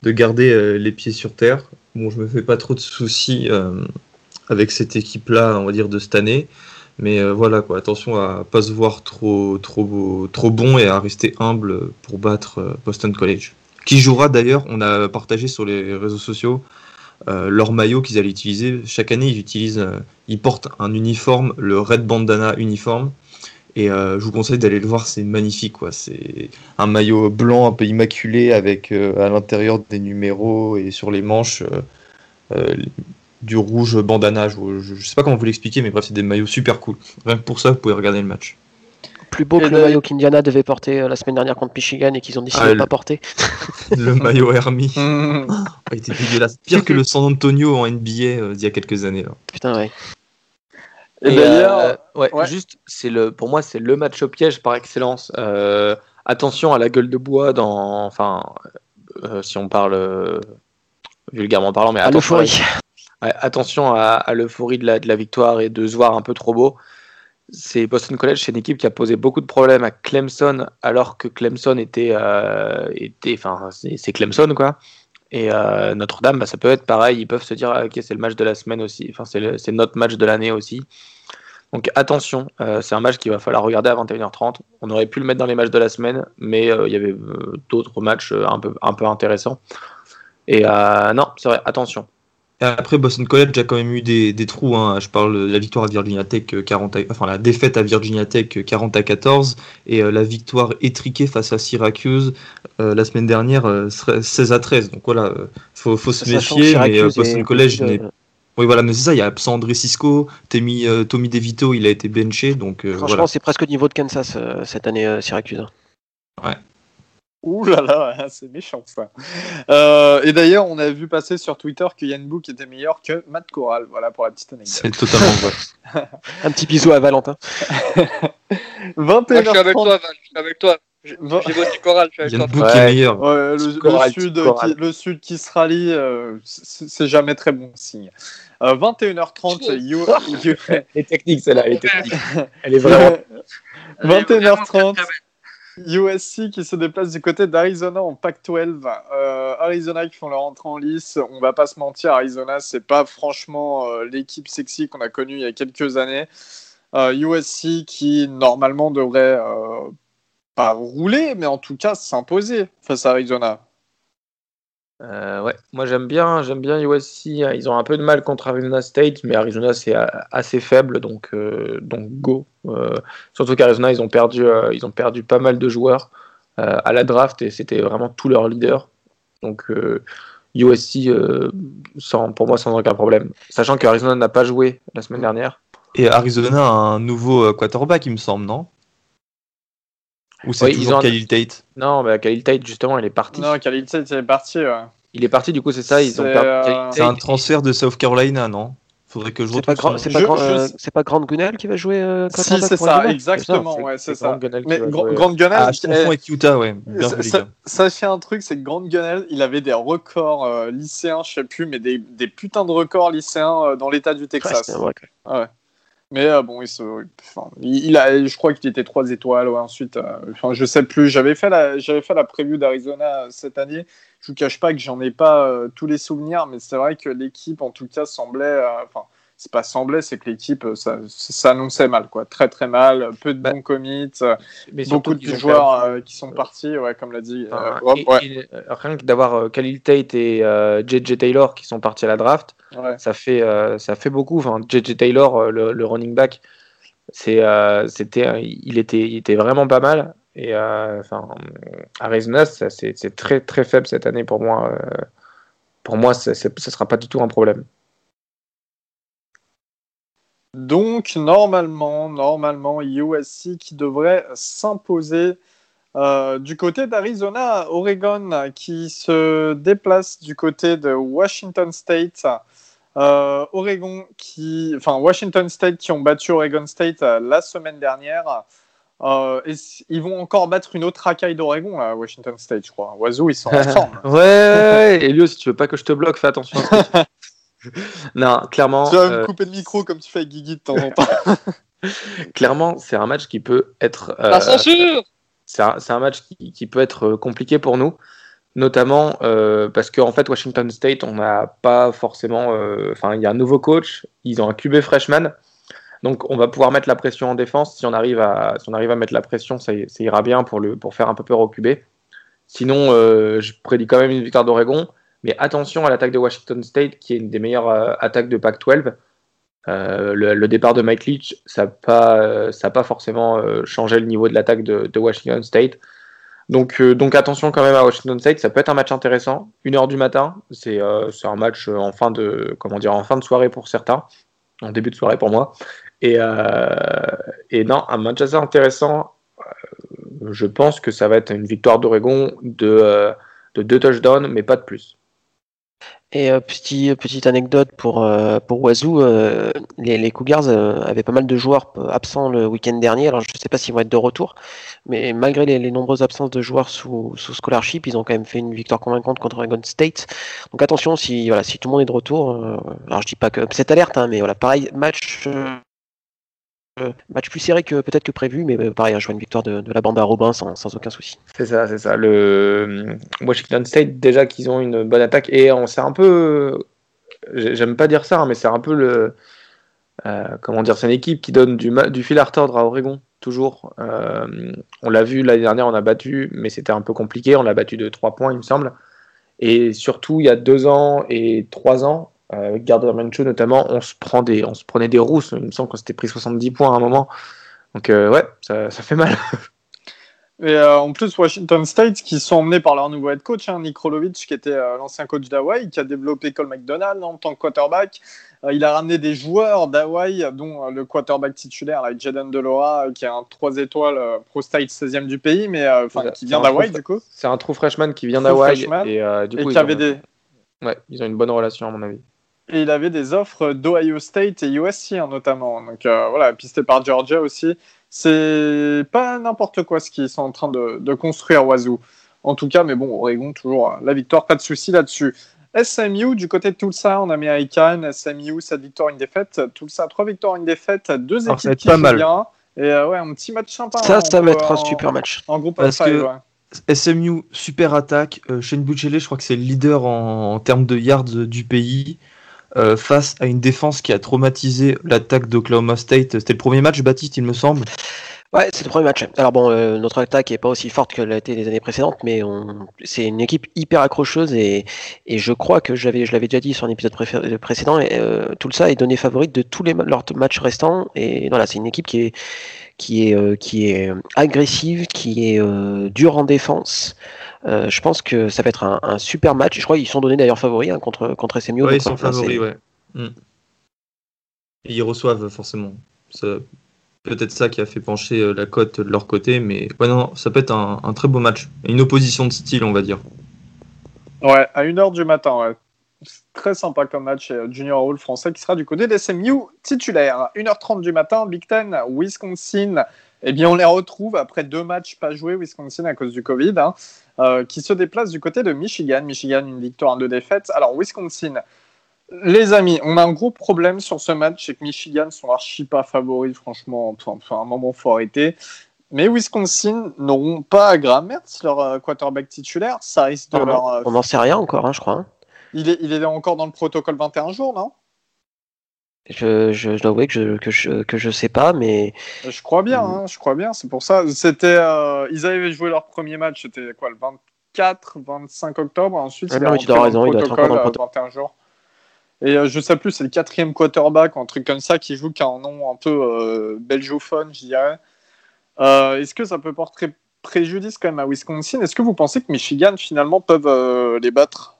de garder les pieds sur terre. Bon, je me fais pas trop de soucis avec cette équipe-là, on va dire, de cette année. Mais euh, voilà, attention à pas se voir trop, trop, trop bon et à rester humble pour battre euh, Boston College. Qui jouera d'ailleurs, on a partagé sur les réseaux sociaux euh, leur maillot qu'ils allaient utiliser. Chaque année, ils utilisent, ils portent un uniforme, le Red Bandana uniforme. Et je vous conseille d'aller le voir, c'est magnifique. Quoi. C'est un maillot blanc un peu immaculé avec à l'intérieur des numéros et sur les manches du rouge bandana. Je, je, sais pas comment vous l'expliquer, mais bref, c'est des maillots super cool. Rien que pour ça, vous pouvez regarder le match. Plus beau que le, maillot qu'Indiana devait porter euh, la semaine dernière contre Michigan et qu'ils ont décidé ah, de pas porter. le maillot Hermie. a été dégueulasse. Pire que le San Antonio en NBA euh, d'il y a quelques années. Là. Putain, ouais. Et, d'ailleurs, euh, ouais, juste, c'est le, pour moi, c'est le match au piège par excellence. attention à la gueule de bois dans, enfin, si on parle vulgairement parlant, mais à attention, attention à, l'euphorie de la, de la, victoire et de se voir un peu trop beau. C'est Boston College, c'est une équipe qui a posé beaucoup de problèmes à Clemson, alors que Clemson était, euh, était enfin, c'est Clemson quoi. Et euh, Notre-Dame, bah, ça peut être pareil. Ils peuvent se dire, ok, c'est le match de la semaine aussi. Enfin, c'est notre match de l'année aussi. Donc attention, euh, c'est un match qu'il va falloir regarder à 21h30. On aurait pu le mettre dans les matchs de la semaine, mais il y avait d'autres matchs un peu, un peu intéressants. Et non, c'est vrai, attention. Après, Boston College a quand même eu des, des trous. Hein. Je parle de la victoire à Virginia Tech 40 euh, enfin la défaite à Virginia Tech 40 euh, à 14 et euh, la victoire étriquée face à Syracuse la semaine dernière 16 à 13. Donc voilà, faut, faut se méfier. Mais Boston College n'est Oui, voilà, mais c'est ça, il y a absent André Cisco, Tommy, Tommy DeVito, il a été benché, donc Franchement, voilà. c'est presque au niveau de Kansas cette année, Syracuse. Ouh là là, c'est méchant ça. Euh, et d'ailleurs, on a vu passer sur Twitter que Yann Book était meilleur que Matt Corral. Voilà pour la petite anecdote. C'est totalement vrai. Un petit bisou à Valentin. Moi, je suis avec 21h30. toi, Val. Je suis avec toi. J'ai voté Coral, je suis Yann avec toi. Book Ouais. est meilleur. Ouais, le, le Corral, sud Corral. qui, le sud qui se rallie, euh, c'est c'est jamais très bon signe. Euh, 21h30, you- you- Elle est technique, celle-là, elle est technique. Elle est vraiment. 21h30. USC qui se déplace du côté d'Arizona en Pac-12. Euh, Arizona qui font leur entrée en lice. On va pas se mentir, Arizona, c'est pas franchement euh, l'équipe sexy qu'on a connue il y a quelques années. Euh, USC qui normalement devrait euh, pas rouler, mais en tout cas s'imposer face à Arizona. Euh, ouais, moi j'aime bien, j'aime bien USC. hein. Ils ont un peu de mal contre Arizona State, mais Arizona c'est assez faible, donc euh, donc go. Euh, surtout qu'Arizona ils ont perdu, ils ont perdu pas mal de joueurs à la draft et c'était vraiment tous leurs leaders. Donc USC sans, pour moi sans aucun problème. Sachant qu'Arizona n'a pas joué la semaine dernière. Et Arizona a un nouveau quarterback, il me semble, non? Ou c'est Oui, ils toujours ont Khalil Tate Non, mais Khalil Tate justement, il est parti. Non, Khalil Tate est parti. ouais. Il est parti, du coup c'est ça. Ils ont euh, C'est un transfert de South Carolina, non? Faudrait que je C'est pas, Grand- son- c'est pas, Grand- euh, c'est pas Grant Gunnell qui va jouer euh, Si, c'est ça, exactement. C'est- ouais, c'est ça. Gunnell qui Mais. Grant Gunnell, Ah, je confonds avec Utah, ouais. Sachez un truc, c'est que Grant Gunnell, il avait des records euh, lycéens, je sais plus, mais des, des putains de records lycéens euh, dans l'état du Ouais, Texas. c'est vrai que- mais euh, bon, il, a, je crois qu'il était 3 étoiles. Ouais, ensuite, euh, enfin, je sais plus. J'avais fait la, j'avais fait la preview d'Arizona euh, cette année. Je vous cache pas que j'en ai pas euh, tous les souvenirs, mais c'est vrai que l'équipe, en tout cas, semblait, enfin, c'est pas semblait, c'est que l'équipe, euh, ça, ça annonçait mal, quoi, très très mal, peu de Bah, bons commits, euh, Mais beaucoup de joueurs perdu- euh, qui sont partis, ouais, comme l'a dit. Enfin, euh, Rob, et- ouais, et, rien que d'avoir euh, Khalil Tate et euh, JJ Taylor qui sont partis à la draft, ouais. ça fait, euh, ça fait beaucoup. Enfin, JJ Taylor, euh, le, le running back, c'est, euh, c'était, euh, il, était, il était vraiment pas mal. Et euh, enfin, Arizona, ça, c'est, c'est très très faible cette année pour moi. euh, pour moi, ça ne sera pas du tout un problème. Donc normalement, normalement, USC qui devrait s'imposer euh, du côté d'Arizona, Oregon qui se déplace du côté de Washington State. Euh, Oregon qui, enfin Washington State qui ont battu Oregon State euh, la semaine dernière. Et ils vont encore battre une autre racaille d'Oregon, là, Washington State, je crois. Oiseau, ils sont en forme. Ouais, ouais, Elio, si tu veux pas que je te bloque, fais attention. non, clairement. Tu vas euh, me couper le micro comme tu fais avec Guigui de temps en temps. clairement, c'est un match qui peut être. euh, La censure c'est un, match qui, qui peut être euh, compliqué pour nous, notamment euh, parce qu'en fait, Washington State, on n'a pas forcément. euh, Enfin, il y a un nouveau coach, ils ont un QB freshman, donc on va pouvoir mettre la pression en défense. Si on arrive à, si on arrive à mettre la pression, ça, ça ira bien pour, le, pour faire un peu peur au QB. Sinon, euh, je prédis quand même une victoire d'Oregon, mais attention à l'attaque de Washington State, qui est une des meilleures euh, attaques de Pac-12. Euh, le, départ de Mike Leach, ça n'a pas, euh, pas forcément changé le niveau de l'attaque de, Washington State. Donc, donc attention quand même à Washington State, ça peut être un match intéressant. Une heure du matin, c'est un match en fin de comment dire en fin de soirée pour certains, en début de soirée pour moi. Et, et non, un match assez intéressant. Je pense que ça va être une victoire d'Oregon de, de deux touchdowns, mais pas de plus. Et euh, petit, petite anecdote pour, euh, pour Wazoo, euh, les, les Cougars euh, avaient pas mal de joueurs euh, absents le week-end dernier. Alors je sais pas s'ils vont être de retour, mais malgré les, nombreuses absences de joueurs sous, sous scholarship, ils ont quand même fait une victoire convaincante contre Oregon State. Donc attention, si, voilà, si tout le monde est de retour, euh, alors je dis pas que c'est alerte, hein, mais voilà, pareil, match, euh, euh, match plus serré que peut-être que prévu, mais euh, pareil, je vois une victoire de, la bande à Robin sans, aucun souci. C'est ça, c'est ça. Le euh, Washington State, déjà qu'ils ont une bonne attaque, et on c'est un peu. j'ai- J'aime pas dire ça, hein, mais c'est un peu le. euh, comment dire, c'est une équipe qui donne du, fil à retordre à Oregon, toujours. Euh, on l'a vu l'année dernière, on a battu, mais c'était un peu compliqué. On l'a battu de 3 points, il me semble. Et surtout, il y a deux ans et trois ans, euh, avec Gardner Minshew notamment, on se, prend des, on se prenait des rousses. Il me semble qu'on s'était pris 70 points à un moment. Donc, euh, ouais, ça, ça fait mal. Et euh, en plus, Washington State, qui sont emmenés par leur nouveau head coach, hein, Nick Rolovich, qui était euh, l'ancien coach d'Hawaii, qui a développé Cole McDonald en tant que quarterback. Euh, il a ramené des joueurs d'Hawaii, dont le quarterback titulaire, là, Jaden Delora, qui est un 3 étoiles Pro State 16e du pays, mais qui vient d'Hawaï, du coup. C'est un true freshman qui vient d'Hawaï. Et, du coup, qui avait des. Ouais, ils ont une bonne relation, à mon avis. Et il avait des offres d'Ohio State et USC, hein, notamment. Donc voilà, pisté par Georgia aussi. C'est pas n'importe quoi ce qu'ils sont en train de, de construire, Wazoo. En tout cas, mais bon, Oregon, toujours la victoire, pas de souci là-dessus. SMU, du côté de Tulsa en américaine, SMU, 7 victoires, une défaite. Tulsa, 3 victoires, une défaite. Deux équipes qui jouent bien. Et euh, ouais, un petit match sympa. Ça, hein, ça va être un super match. En groupe Parce que SMU, super attaque. Euh, Shane Buchele, je crois que c'est le leader en, en termes de yards du pays. Euh, face à une défense qui a traumatisé l'attaque d'Oklahoma State. C'était le premier match, Baptiste, il me semble. Ouais, c'est le premier match. Alors bon, euh, notre attaque est pas aussi forte qu'elle a été les années précédentes, mais c'est une équipe hyper accrocheuse et, je crois que j'avais, je l'avais déjà dit sur un épisode précédent, et, euh, tout ça est donné favorite de tous les leurs matchs restants. Et voilà, c'est une équipe qui est qui est qui est agressive, qui est dure en défense. Euh, je pense que ça va être un, super match. Je crois qu'ils sont donnés d'ailleurs favoris hein, contre, contre SMU. Oui, ils sont favoris, ouais. Mm. Et ils reçoivent forcément. Peut-être ça qui a fait pencher euh, la cote de leur côté, mais ouais, non, ça peut être un, très beau match. Une opposition de style, on va dire. Ouais, à 1h du matin, ouais. Très sympa comme match. Euh, Junior Hall français qui sera du côté des SMU titulaire. 1h30 du matin, Big Ten, Wisconsin. Eh bien, on les retrouve après deux matchs pas joués, Wisconsin à cause du Covid. Hein. Euh, qui se déplace du côté de Michigan. Michigan, une victoire, deux défaites. Alors, Wisconsin, les amis, on a un gros problème sur ce match, c'est que Michigan sont archi pas favoris, franchement. Enfin, un moment, faut arrêter. Mais Wisconsin n'auront pas Graham Mertz, leur euh, quarterback titulaire. Ça risque de leur. Euh, on n'en sait rien encore, hein, je crois. Il, est, il est encore dans le protocole 21 jours, non? Je, je, dois avouer que je, que je, que je sais pas, mais. Je crois bien, mm. hein, je crois bien. C'est pour ça. C'était, euh, ils avaient joué leur premier match, c'était quoi, le 24, 25 octobre. Ensuite, ah, non, tu raison, il doit être encore dans le protocole. 21 jours. Et euh, je sais plus, c'est le quatrième quarterback, un truc comme ça, qui joue qui a un nom un peu euh, belgiophone, je dirais. Euh, est-ce que ça peut porter préjudice quand même à Wisconsin? Est-ce que vous pensez que Michigan finalement peuvent les battre?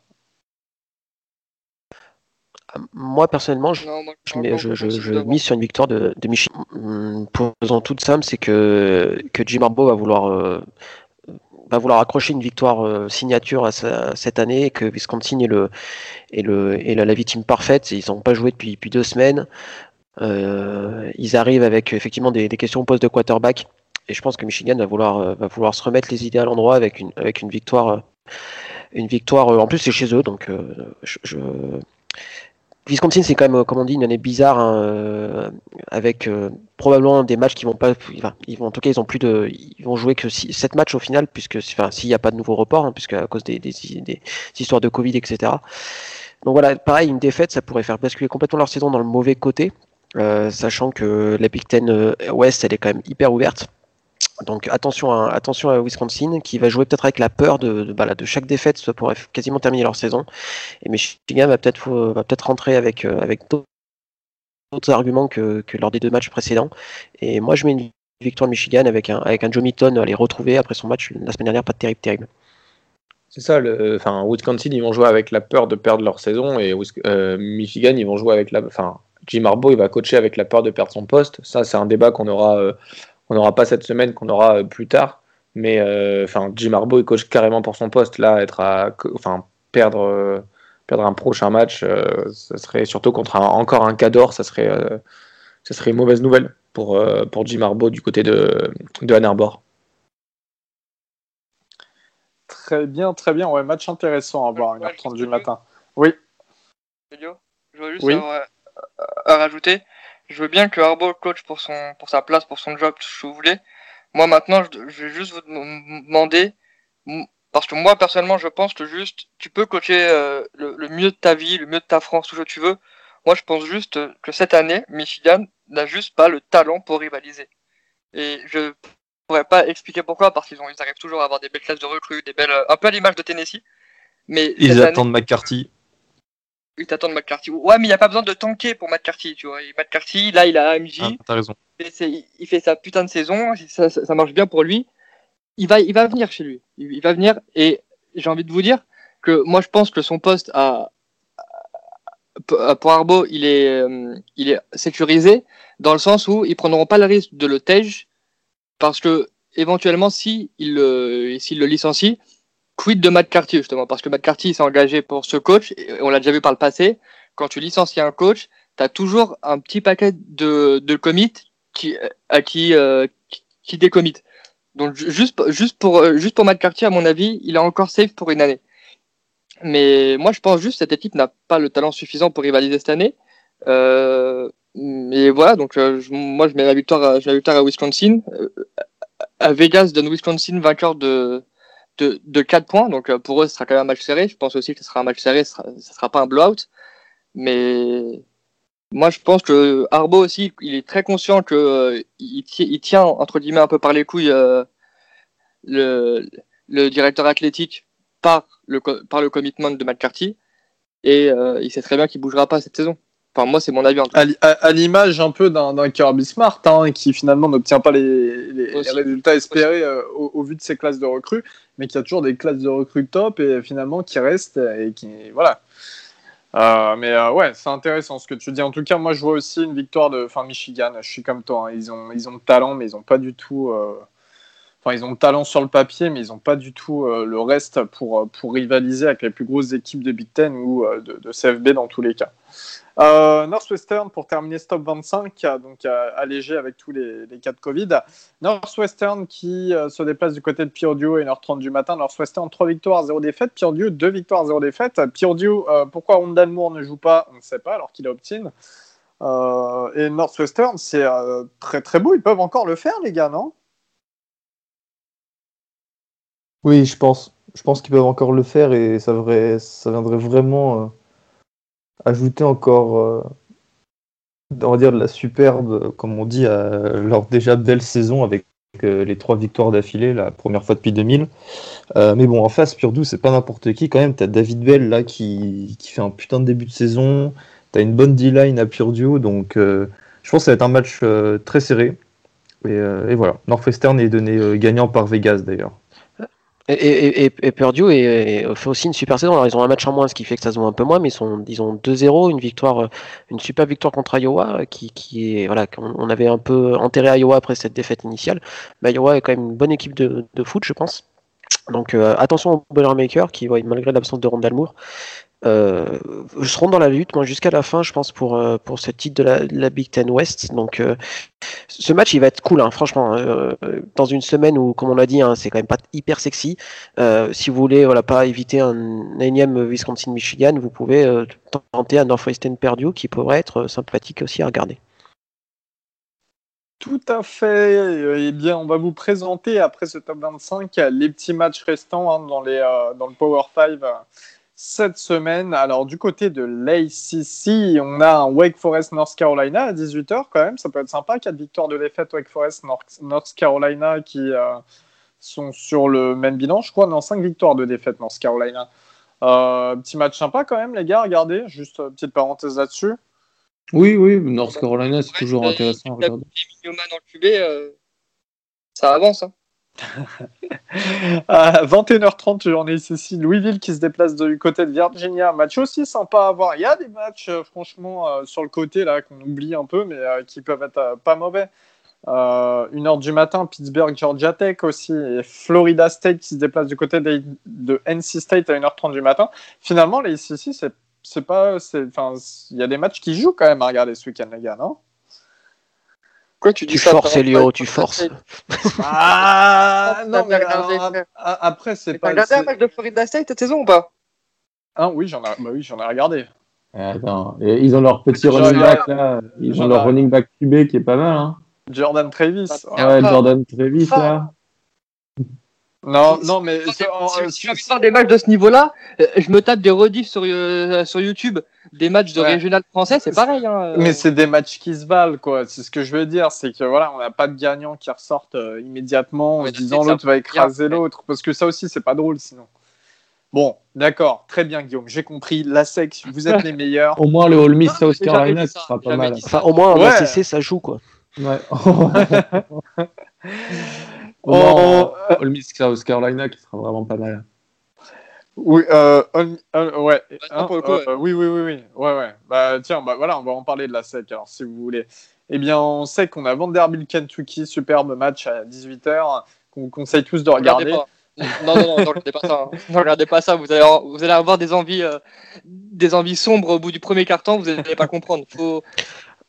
Moi, personnellement, je, je, mise sur une victoire de, de Michigan. Hum, pour raison toute simple, c'est que, que Jim Harbaugh va vouloir, euh, va vouloir accrocher une victoire euh, signature à, cette année et que Wisconsin est, le, est, le, est la, la, victime parfaite. Ils n'ont pas joué depuis, depuis deux semaines. Euh, ils arrivent avec effectivement des, des, questions au poste de quarterback. Et je pense que Michigan va vouloir, va vouloir se remettre les idées à l'endroit avec une, avec une victoire. Une victoire, en plus c'est chez eux, donc je Wisconsin, c'est quand même, comme on dit, une année bizarre, hein, euh, avec euh, probablement des matchs qui vont pas. ils vont, en tout cas, ils ont plus de, ils vont jouer que 7 matchs au final, puisque, enfin, s'il n'y a pas de nouveau report, hein, puisque à cause des, histoires de Covid, etc. Donc voilà, pareil, une défaite, ça pourrait faire basculer complètement leur saison dans le mauvais côté, euh, sachant que la Big Ten West, elle est quand même hyper ouverte. Donc attention à, Wisconsin qui va jouer peut-être avec la peur de, de, bah, de chaque défaite, ça pourrait quasiment terminer leur saison. Et Michigan va peut-être va peut-être rentrer avec euh, avec d'autres arguments que, que, lors des deux matchs précédents. Et moi je mets une victoire de Michigan avec un avec un Joe Mitton à les retrouver après son match la semaine dernière, pas terrible terrible. C'est ça, enfin Wisconsin ils vont jouer avec la peur de perdre leur saison et euh, Michigan ils vont jouer avec la, enfin Jim Harbaugh il va coacher avec la peur de perdre son poste. Ça c'est un débat qu'on aura euh, on n'aura pas cette semaine, qu'on aura euh, plus tard. Mais euh, enfin, Jim Harbaugh, il coach carrément pour son poste. Là, être à, enfin, perdre, euh, perdre un prochain match, ça serait surtout contre encore un cador, ça serait, ça serait une mauvaise nouvelle pour, pour Jim Harbaugh du côté de, de Ann Arbor. Très bien, très bien. Ouais, match intéressant à voir, 1h30 du matin. Oui. Je veux juste oui. à rajouter je veux bien que Harbaugh coach pour son pour sa place, pour son job, tout ce que vous voulez. Moi maintenant, je, vais juste vous demander parce que moi personnellement, je pense que juste tu peux coacher euh, le, mieux de ta vie, le mieux de ta France, tout ce que tu veux. Moi, je pense juste que cette année, Michigan n'a juste pas le talent pour rivaliser. Et je pourrais pas expliquer pourquoi, parce qu'ils ont ils arrivent toujours à avoir des belles classes de recrues, des belles, un peu à l'image de Tennessee. Mais ils attendent McCarthy il t'attend de McCarthy. Ouais, mais il n'y a pas besoin de tanker pour McCarthy, tu vois. McCarthy, là, il a AMJ. Ah, t'as raison. Il fait sa putain de saison, ça, marche bien pour lui. il va, il va venir chez lui. Il, il va venir et j'ai envie de vous dire que moi je pense que son poste à, à- pour Arbo, il est, euh, il est sécurisé dans le sens où ils prendront pas le risque de le tège parce que éventuellement si il s'il le licencie, quid de Matt Carty justement? Parce que Matt Carty s'est engagé pour ce coach et on l'a déjà vu par le passé. Quand tu licencies un coach, tu as toujours un petit paquet de, de commits qui, à qui, euh, qui, qui décommit. Donc ju- juste, juste pour, euh, juste pour Matt Carty, à mon avis, il est encore safe pour une année. Mais moi, je pense juste que cette équipe n'a pas le talent suffisant pour rivaliser cette année. Euh, mais voilà, donc euh, moi, je mets la victoire, à, à Wisconsin. Euh, à Vegas donne Wisconsin vainqueur de, de, de 4 points. Donc euh, pour eux, ce sera quand même un match serré. Je pense aussi que ce sera un match serré, ce sera, sera pas un blowout. Mais moi, je pense que Arbo aussi, il est très conscient que euh, il, ti- il tient entre guillemets un peu par les couilles euh, le, directeur athlétique par le par le commitment de McCarthy et il sait très bien qu'il bougera pas cette saison. Enfin, moi, c'est mon avis en tout cas. À, li- à- à l'image un peu d'un Kirby Smart, hein, qui finalement n'obtient pas les, les- les Aussi. résultats espérés euh, au, au vu de ses classes de recrues, mais qui a toujours des classes de recrues top et finalement qui restent et qui voilà. Euh, mais euh, ouais, c'est intéressant ce que tu dis. En tout cas, moi, je vois aussi une victoire de, enfin, Michigan. Je suis comme toi. hein. Ils ont, ils ont le talent, mais ils ont pas du tout. Ils ont le talent sur le papier, mais ils n'ont pas du tout euh, le reste pour, euh, pour rivaliser avec les plus grosses équipes de Big Ten ou euh, de, CFB dans tous les cas. Northwestern, pour terminer ce top 25, euh, donc allégé avec tous les, les cas de Covid. Northwestern qui se déplace du côté de Purdue à 1h30 du matin. Northwestern, 3 victoires, 0 défaites. Purdue, 2 victoires, 0 défaites. Purdue, pourquoi Rondal Moore ne joue pas? On ne sait pas, alors qu'il est opt-in. Et Northwestern, c'est très très beau. Ils peuvent encore le faire, les gars, non? Oui, je pense. Je pense qu'ils peuvent encore le faire et ça, viendrait vraiment euh, ajouter encore, euh, dire, de la superbe, comme on dit, à leur déjà belle saison avec euh, les trois victoires d'affilée, la première fois depuis 2000. Euh, mais bon, en face, Purdue, c'est pas n'importe qui quand même. T'as David Bell là qui, qui fait un putain de début de saison. T'as une bonne D-line à Purdue, donc je pense que ça va être un match très serré. Et, voilà, Northwestern est donné gagnant par Vegas d'ailleurs. Et, et, et, Purdue est- est- fait aussi une super saison. Alors, ils ont un match en moins, ce qui fait que ça se voit un peu moins, mais ils, sont, ils ont 2-0, une victoire, euh, une super victoire contre Iowa, euh, qui, qui est, voilà, on avait un peu enterré Iowa après cette défaite initiale. Mais Iowa est quand même une bonne équipe de, de foot, je pense. Donc, euh, attention aux Boilermakers, qui, ouais, malgré l'absence de Rondal Moore, euh, seront dans la lutte, moi, jusqu'à la fin, je pense, pour, euh, pour ce titre de la, Big Ten West. Donc, euh, ce match, il va être cool, hein, franchement. euh, dans une semaine où, comme on l'a dit, hein, c'est quand même pas hyper sexy. Si vous voulez, voilà, pas éviter un énième Wisconsin-Michigan, vous pouvez tenter un Northwestern Purdue qui pourrait être sympathique aussi à regarder. Tout à fait. Eh bien, on va vous présenter après ce top 25 les petits matchs restants hein, dans, les, dans le Power 5 euh, cette semaine. Alors, du côté de l'ACC, on a un Wake Forest North Carolina à 18h quand même. Ça peut être sympa. 4 victoires de défaite Wake Forest North, North Carolina qui euh, sont sur le même bilan, je crois. Non, 5 victoires de défaite North Carolina. Euh, petit match sympa quand même, les gars. Regardez, juste euh, petite parenthèse là-dessus. Oui, oui, North Carolina, c'est Ouais, toujours intéressant regarder. QB, euh, ça avance. Hein. À 21h30, j'en ai ici Louisville qui se déplace du côté de Virginia. Match aussi sympa à voir. Il y a des matchs, euh, franchement, euh, sur le côté là qu'on oublie un peu, mais euh, qui peuvent être pas mauvais. Euh, une heure du matin, Pittsburgh, Georgia Tech aussi, et Florida State qui se déplace du côté de, NC State à 1h30 du matin. Finalement, les ICC, c'est pas, il y a des matchs qui jouent quand même à regarder ce week-end, les gars, non? Quoi, tu dis Tu ça forces, Elio, tu forces. Ah non, mais T'as regardé- alors, a- après c'est T'as pas. regardé un match de Florida State cette saison ou pas? Ah oui, j'en ai, bah oui, j'en ai regardé. Attends, et ils ont leur petit running back là, ils ont leur running back QB qui est pas mal. Hein. Jordan Travis. Ah, Ouais. Jordan Travis là. Non, non, mais Si envie de faire des matchs de ce niveau-là, euh, je me tape des rediffs sur, euh, sur YouTube, des matchs de Ouais. régional français, c'est pareil. Hein, euh. mais c'est des matchs qui se valent, quoi. C'est ce que je veux dire, c'est que voilà, on n'a pas de gagnant qui ressortent euh, immédiatement en se disant l'autre va écraser l'autre, parce que ça aussi c'est pas drôle sinon. Bon, d'accord, très bien Guillaume, j'ai compris. La sec, vous êtes les meilleurs. Au moins le Ole Miss South Carolina, ça, sera pas mal. Enfin, au moins, en Ouais. ACC, ça joue, quoi. Ouais. Oh, Ole Miss South Carolina qui sera vraiment pas mal. Oui, euh, ouais. hein, le coup, euh, oui, oui, oui, oui. Ouais, ouais. Bah, tiens, bah, voilà, on va en parler de la SEC, alors, si vous voulez. Eh bien, on sait qu'on a Vanderbilt, Kentucky, superbe match à 18h, qu'on vous conseille tous de regarder. Non, non, non, ne regardez pas ça. hein. Ne regardez pas ça. Vous allez, avoir- vous allez avoir des envies, euh, des envies sombres au bout du premier carton. Vous n'allez pas comprendre. Faut,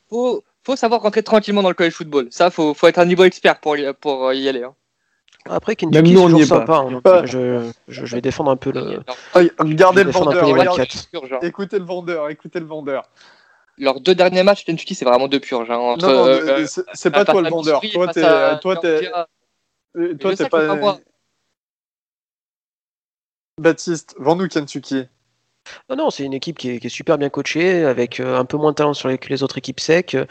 faut, faut savoir rentrer tranquillement dans le college football. Ça, faut, faut être un niveau expert pour y, pour y aller. hein. Après, Même Kentucky, nous, n'y toujours est pas. sympa. hein. Pas- Je, je, je vais défendre un peu le. Ah, regardez Je le vendeur, regardez- hein. écoutez le vendeur, écoutez le vendeur. Leurs deux derniers matchs, Kentucky, c'est vraiment deux purges. hein, entre, non, non, euh, c'est- pas toi le vendeur. Et Toi, t'es, toi, t'es, euh, toi, t'es pas. Baptiste, vends-nous Kentucky. Non, non, c'est une équipe qui est, super bien coachée, avec euh, un peu moins de talent sur les, que les autres équipes sec. Euh,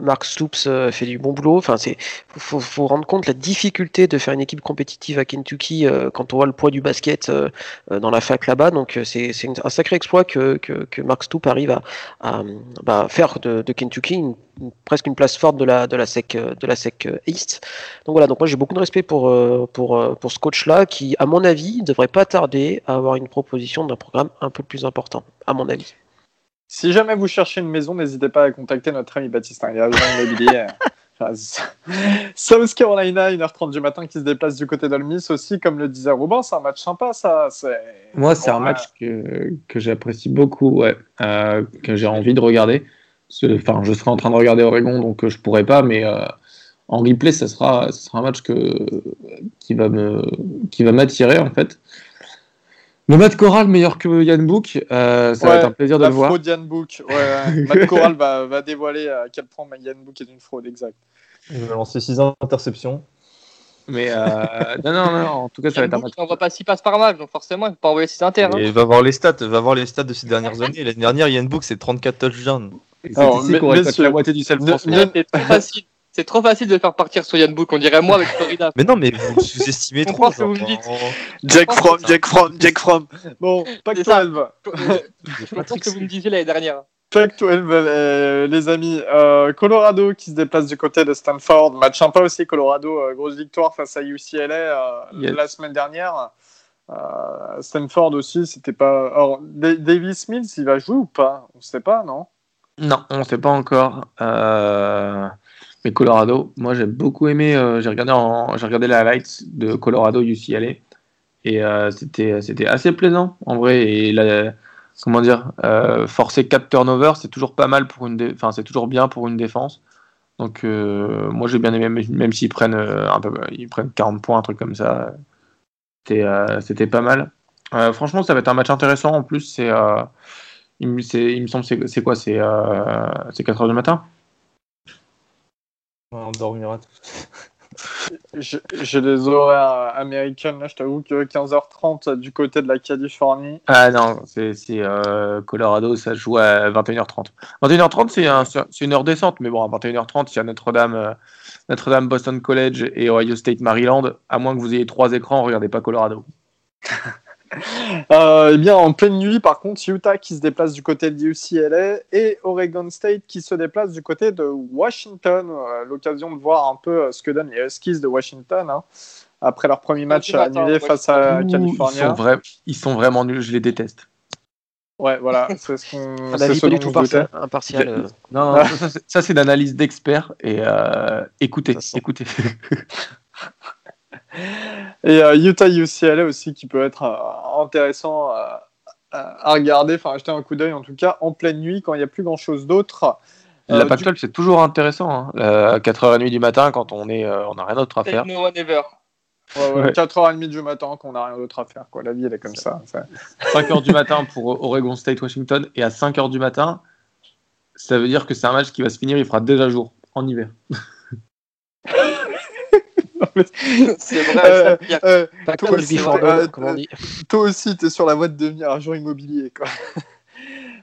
Mark Stoops euh, fait du bon boulot. Enfin, c'est faut, faut rendre compte la difficulté de faire une équipe compétitive à Kentucky quand on voit le poids du basket dans la fac là-bas. Donc, c'est un sacré exploit que, que, que Mark Stoops arrive à, bah, faire de, Kentucky presque une place forte de la, de la SEC, de la SEC East. Donc voilà, donc moi j'ai beaucoup de respect pour, pour, pour ce coach-là qui, à mon avis, devrait pas tarder à avoir une proposition d'un programme un peu plus important, à mon avis. Si jamais vous cherchez une maison, n'hésitez pas à contacter notre ami Baptiste. Il y a besoin d'immobilier. Enfin, c'est- South Carolina, 1h30 du matin, qui se déplace du côté d'Ole Miss aussi, comme le disait Robin. C'est un match sympa, ça. Moi, c'est un match que, que j'apprécie beaucoup, ouais, euh, que j'ai envie de regarder. Ce- Enfin, je serai en train de regarder Oregon, donc euh, je pourrais pas, mais euh, en replay, ça sera, ça sera un match que, qui va me, qui va m'attirer en fait. Le Matt Corral meilleur que Yann Book, euh, ça va être un plaisir de La le voir. fraude Yann Book. Ouais. Matt Corral va, va dévoiler à quel point Yann Book est une fraude, exact. Il va lancer 6 interceptions. Mais euh, non, non, non, en tout cas, ça va être un match. On voit pas s'il passe par match, donc forcément, il ne faut pas envoyer ses inter. hein. Et va voir les stats, va voir les stats de ces dernières années. L'année dernière, Yann Book, c'est 34 touchdowns. C'est ici qu'on récolte la moitié du sel français. C'est trop facile. C'est trop facile de faire partir sur Yann Book. On dirait moi avec Florida. Mais non, mais vous sous-estimez trop. ce que vous me dites. Jack pense From, que Jack From, Jack From. Bon, Pac C'est ça. 12. Je ce que vous me disiez l'année dernière. Pac 12, euh, les amis. Euh, Colorado qui se déplace du côté de Stanford. Match sympa aussi, Colorado. euh, grosse victoire face à UCLA euh, Yes. la semaine dernière. Euh, Stanford aussi, c'était pas. Alors, Da- Davis Mills, il va jouer ou pas? On sait pas, non? Non, on ne sait pas encore. Mais Colorado, moi j'ai beaucoup aimé. euh, j'ai regardé, les highlights de Colorado UCLA et euh, c'était assez plaisant en vrai. Et la- comment dire, euh, forcer 4 turnovers, c'est toujours pas mal pour une, enfin c'est toujours bien pour une défense. Donc moi j'ai bien aimé, même, s'ils prennent prennent 40 points, un truc comme ça. C'était pas mal. Franchement, ça va être un match intéressant. En plus, c'est il, me- semble c'est quoi C'est c'est 4 heures du matin? On dormira tous. J'ai j'ai les horaires américaines, là, je t'avoue que 15h30 du côté de la Californie. Ah non, c'est euh, Colorado, ça joue à 21h30. 21h30, c'est un- c'est une heure décente, mais bon, à 21h30, il y a Notre-Dame, euh, Notre-Dame, Boston College et Ohio State, Maryland. À moins que vous ayez trois écrans, regardez pas Colorado. Euh, eh bien, en pleine nuit, par contre, Utah qui se déplace du côté de UCLA et Oregon State qui se déplace du côté de Washington. Euh, L'occasion de voir un peu euh, ce que donnent les Huskies de Washington hein, après leur premier match matin, annulé ouais. face à Ouh, ils, California. sont vra- ils sont vraiment nuls, je les déteste. Ouais, voilà, c'est ce qu'on. Ce pas du tout parfait, impartial. euh, Non, non, ça, c'est- ça, c'est l'analyse d'experts et euh, écoutez, écoutez. Et euh, Utah UCLA aussi qui peut être euh, intéressant euh, à à regarder, enfin à jeter un coup d'œil en tout cas en pleine nuit quand il n'y a plus grand chose d'autre. La Euh, Pac-12, c'est toujours intéressant. Hein. Euh, À 4h30 du matin, quand on est, euh, on n'a rien d'autre à faire. No one ever. Ouais, ouais, Ouais. 4h30 du matin qu'on n'a rien d'autre à faire. Quoi. La vie, elle est comme ça. ça. 5h du matin pour Oregon State Washington et à 5h du matin, ça veut dire que c'est un match qui va se finir, il fera déjà jour en hiver. C'est vrai. Euh, ça pire. euh, Pas Toi aussi, euh, comme on dit. toi aussi, tu es sur la voie de devenir agent immobilier. Quoi.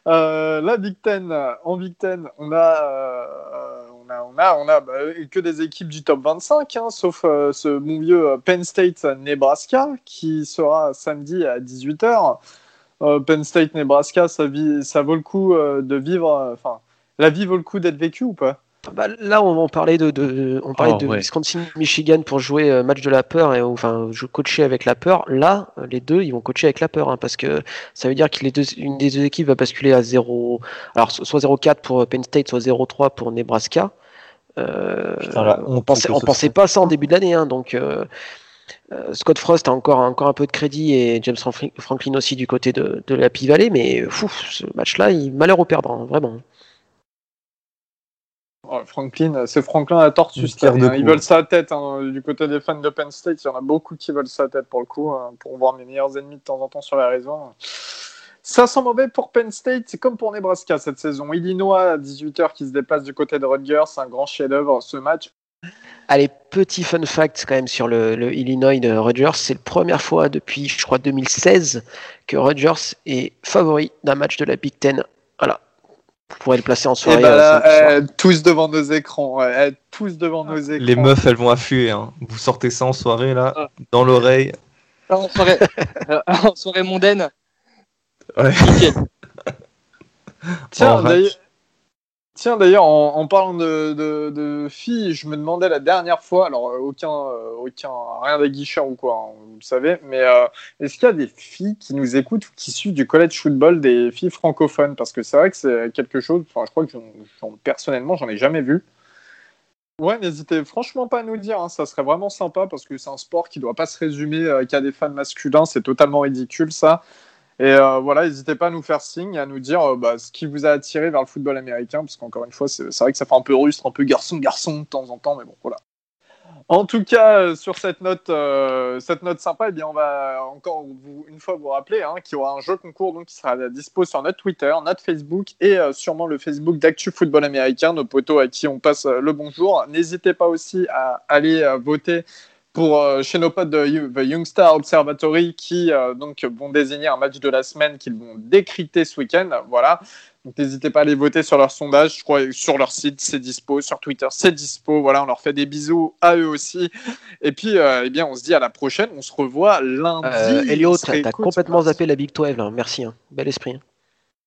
Euh, la Big Ten, en Big Ten, on a, euh, on a, on a, on a bah, que des équipes du top 25, hein, sauf euh, ce bon vieux euh, Penn State-Nebraska qui sera samedi à 18h. Euh, Penn State-Nebraska, ça, ça vaut le coup euh, de vivre. euh, Enfin, la vie vaut le coup d'être vécue ou pas? Bah, là, on, on parlait de, de- on parlait Oh, de ouais. Wisconsin-Michigan pour jouer euh, match de la peur et enfin je coacher avec la peur. Là, les deux, ils vont coacher avec la peur hein, parce que ça veut dire que les deux, une des deux équipes va basculer à 0, alors so- soit 0-4 pour Penn State, soit 0-3 pour Nebraska. Euh, Putain, on pensait, on pensait pas ça en début d'année, hein, donc euh, Scott Frost a encore, encore un peu de crédit et James Franklin- aussi du côté de, de la Valley, mais fou, ce match-là, il malheur au perdant, hein, vraiment. Oh, Franklin, c'est Franklin à année, de hein. Ils veulent sa tête. hein. Du côté des fans de Penn State, il y en a beaucoup qui veulent sa tête pour le coup, hein, pour voir mes meilleurs ennemis de temps en temps sur la raison. Ça sent mauvais pour Penn State, c'est comme pour Nebraska cette saison. Illinois à 18h qui se déplace du côté de Rutgers, c'est un grand chef-d'œuvre ce match. Allez, petit fun fact quand même sur le, le Illinois de Rutgers. C'est la première fois depuis, je crois, 2016 que Rutgers est favori d'un match de la Big Ten. Voilà. Vous pourrez le placer en Et soirée. bah euh, là, euh, tous devant nos écrans, ouais, euh, tous devant nos écrans. Les meufs, elles vont affluer. Hein. Vous sortez ça en soirée, là, Ah. dans l'oreille. En soirée, euh, en soirée mondaine. Ouais. Nickel. Tiens, En d'ailleurs. Tiens, d'ailleurs, en, en parlant de, filles, je me demandais la dernière fois, alors euh, aucun, euh, aucun, rien d'aguicheur ou quoi, hein, vous le savez, mais euh, est-ce qu'il y a des filles qui nous écoutent ou qui suivent du college football, des filles francophones? Parce que c'est vrai que c'est quelque chose, enfin, je crois que j'en- j'en- personnellement, j'en ai jamais vu. Ouais, n'hésitez franchement pas à nous dire, hein, ça serait vraiment sympa parce que c'est un sport qui doit pas se résumer qu'à des fans masculins, c'est totalement ridicule ça. Et euh, voilà, n'hésitez pas à nous faire signe à nous dire euh, bah, ce qui vous a attiré vers le football américain, parce qu'encore une fois, c'est vrai que ça fait un peu rustre, un peu garçon-garçon de temps en temps, mais bon, voilà. En tout cas, euh, sur cette note, cette note sympa, eh bien, on va encore une fois vous rappeler hein, qu'il y aura un jeu concours donc, qui sera dispo sur notre Twitter, notre Facebook et sûrement le Facebook d'Actu Football Américain, nos potos à qui on passe le bonjour. N'hésitez pas aussi à aller voter pour euh, chez nos potes de You- The Young Star Observatory qui euh, donc vont désigner un match de la semaine qu'ils vont décrypter ce week-end. Voilà. Donc n'hésitez pas à aller voter sur leur sondage. Je crois sur leur site c'est dispo, sur Twitter c'est dispo. Voilà, on leur fait des bisous à eux aussi. Et puis euh, eh bien on se dit à la prochaine. On se revoit lundi. Euh, Elliot, t'as complètement zappé la Big 12, là. merci. hein. Bel esprit. hein.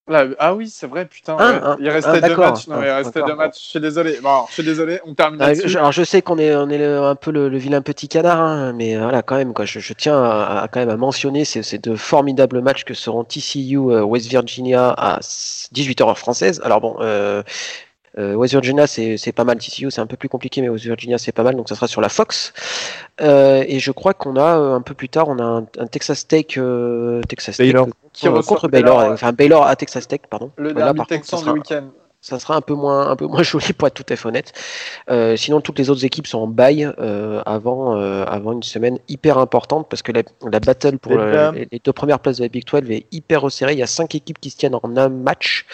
Là, ah oui, c'est vrai, putain. Ah, ouais. ah, il restait ah, deux d'accord. matchs. Non, Ah, il restait d'accord. deux matchs. Je suis désolé. Bon, je suis désolé. On termine Euh, là-dessus. je- alors je sais qu'on est, on est le- un peu le, le vilain petit canard, hein, mais voilà quand même quoi. Je, je tiens à, à quand même à mentionner ces, ces deux formidables matchs que seront TCU euh, West Virginia à 18h heure française. Alors bon, euh, euh, West Virginia c'est c'est pas mal, TCU c'est un peu plus compliqué, mais West Virginia c'est pas mal, donc ça sera sur la Fox. Euh, et je crois qu'on a euh, un peu plus tard, on a un, un Texas Tech, euh, Texas Tech Baylor. contre, Qui contre Baylor, Baylor, euh, enfin Baylor à Texas Tech, pardon. Le derby par texan ça du sera- week-end. ça sera un peu moins un peu moins joli pour être tout à fait honnête. Euh, sinon toutes les autres équipes sont en bail euh, avant euh, avant une semaine hyper importante parce que la, la battle pour le- les, les deux premières places de la Big 12 est hyper resserrée. Il y a cinq équipes qui se tiennent en un match.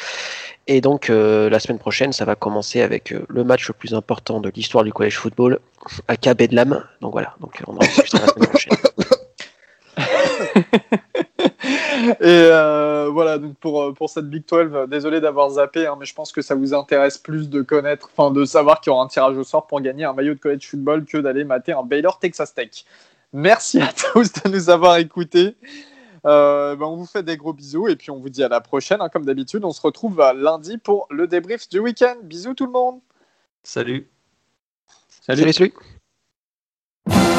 Et donc euh, la semaine prochaine, ça va commencer avec euh, le match le plus important de l'histoire du college football, à Bedlam. Donc voilà, donc on en discutera la semaine prochaine. Et euh, voilà, donc pour, pour cette Big 12, euh, désolé d'avoir zappé, hein, mais je pense que ça vous intéresse plus de connaître, enfin de savoir qu'il y aura un tirage au sort pour gagner un maillot de college football que d'aller mater un Baylor Texas Tech. Merci à tous de nous avoir écoutés. Euh, ben, on vous fait des gros bisous et puis on vous dit à la prochaine. hein, comme d'habitude, on se retrouve euh, lundi pour le débrief du week-end. Bisous tout le monde. Salut. Salut. salut. salut.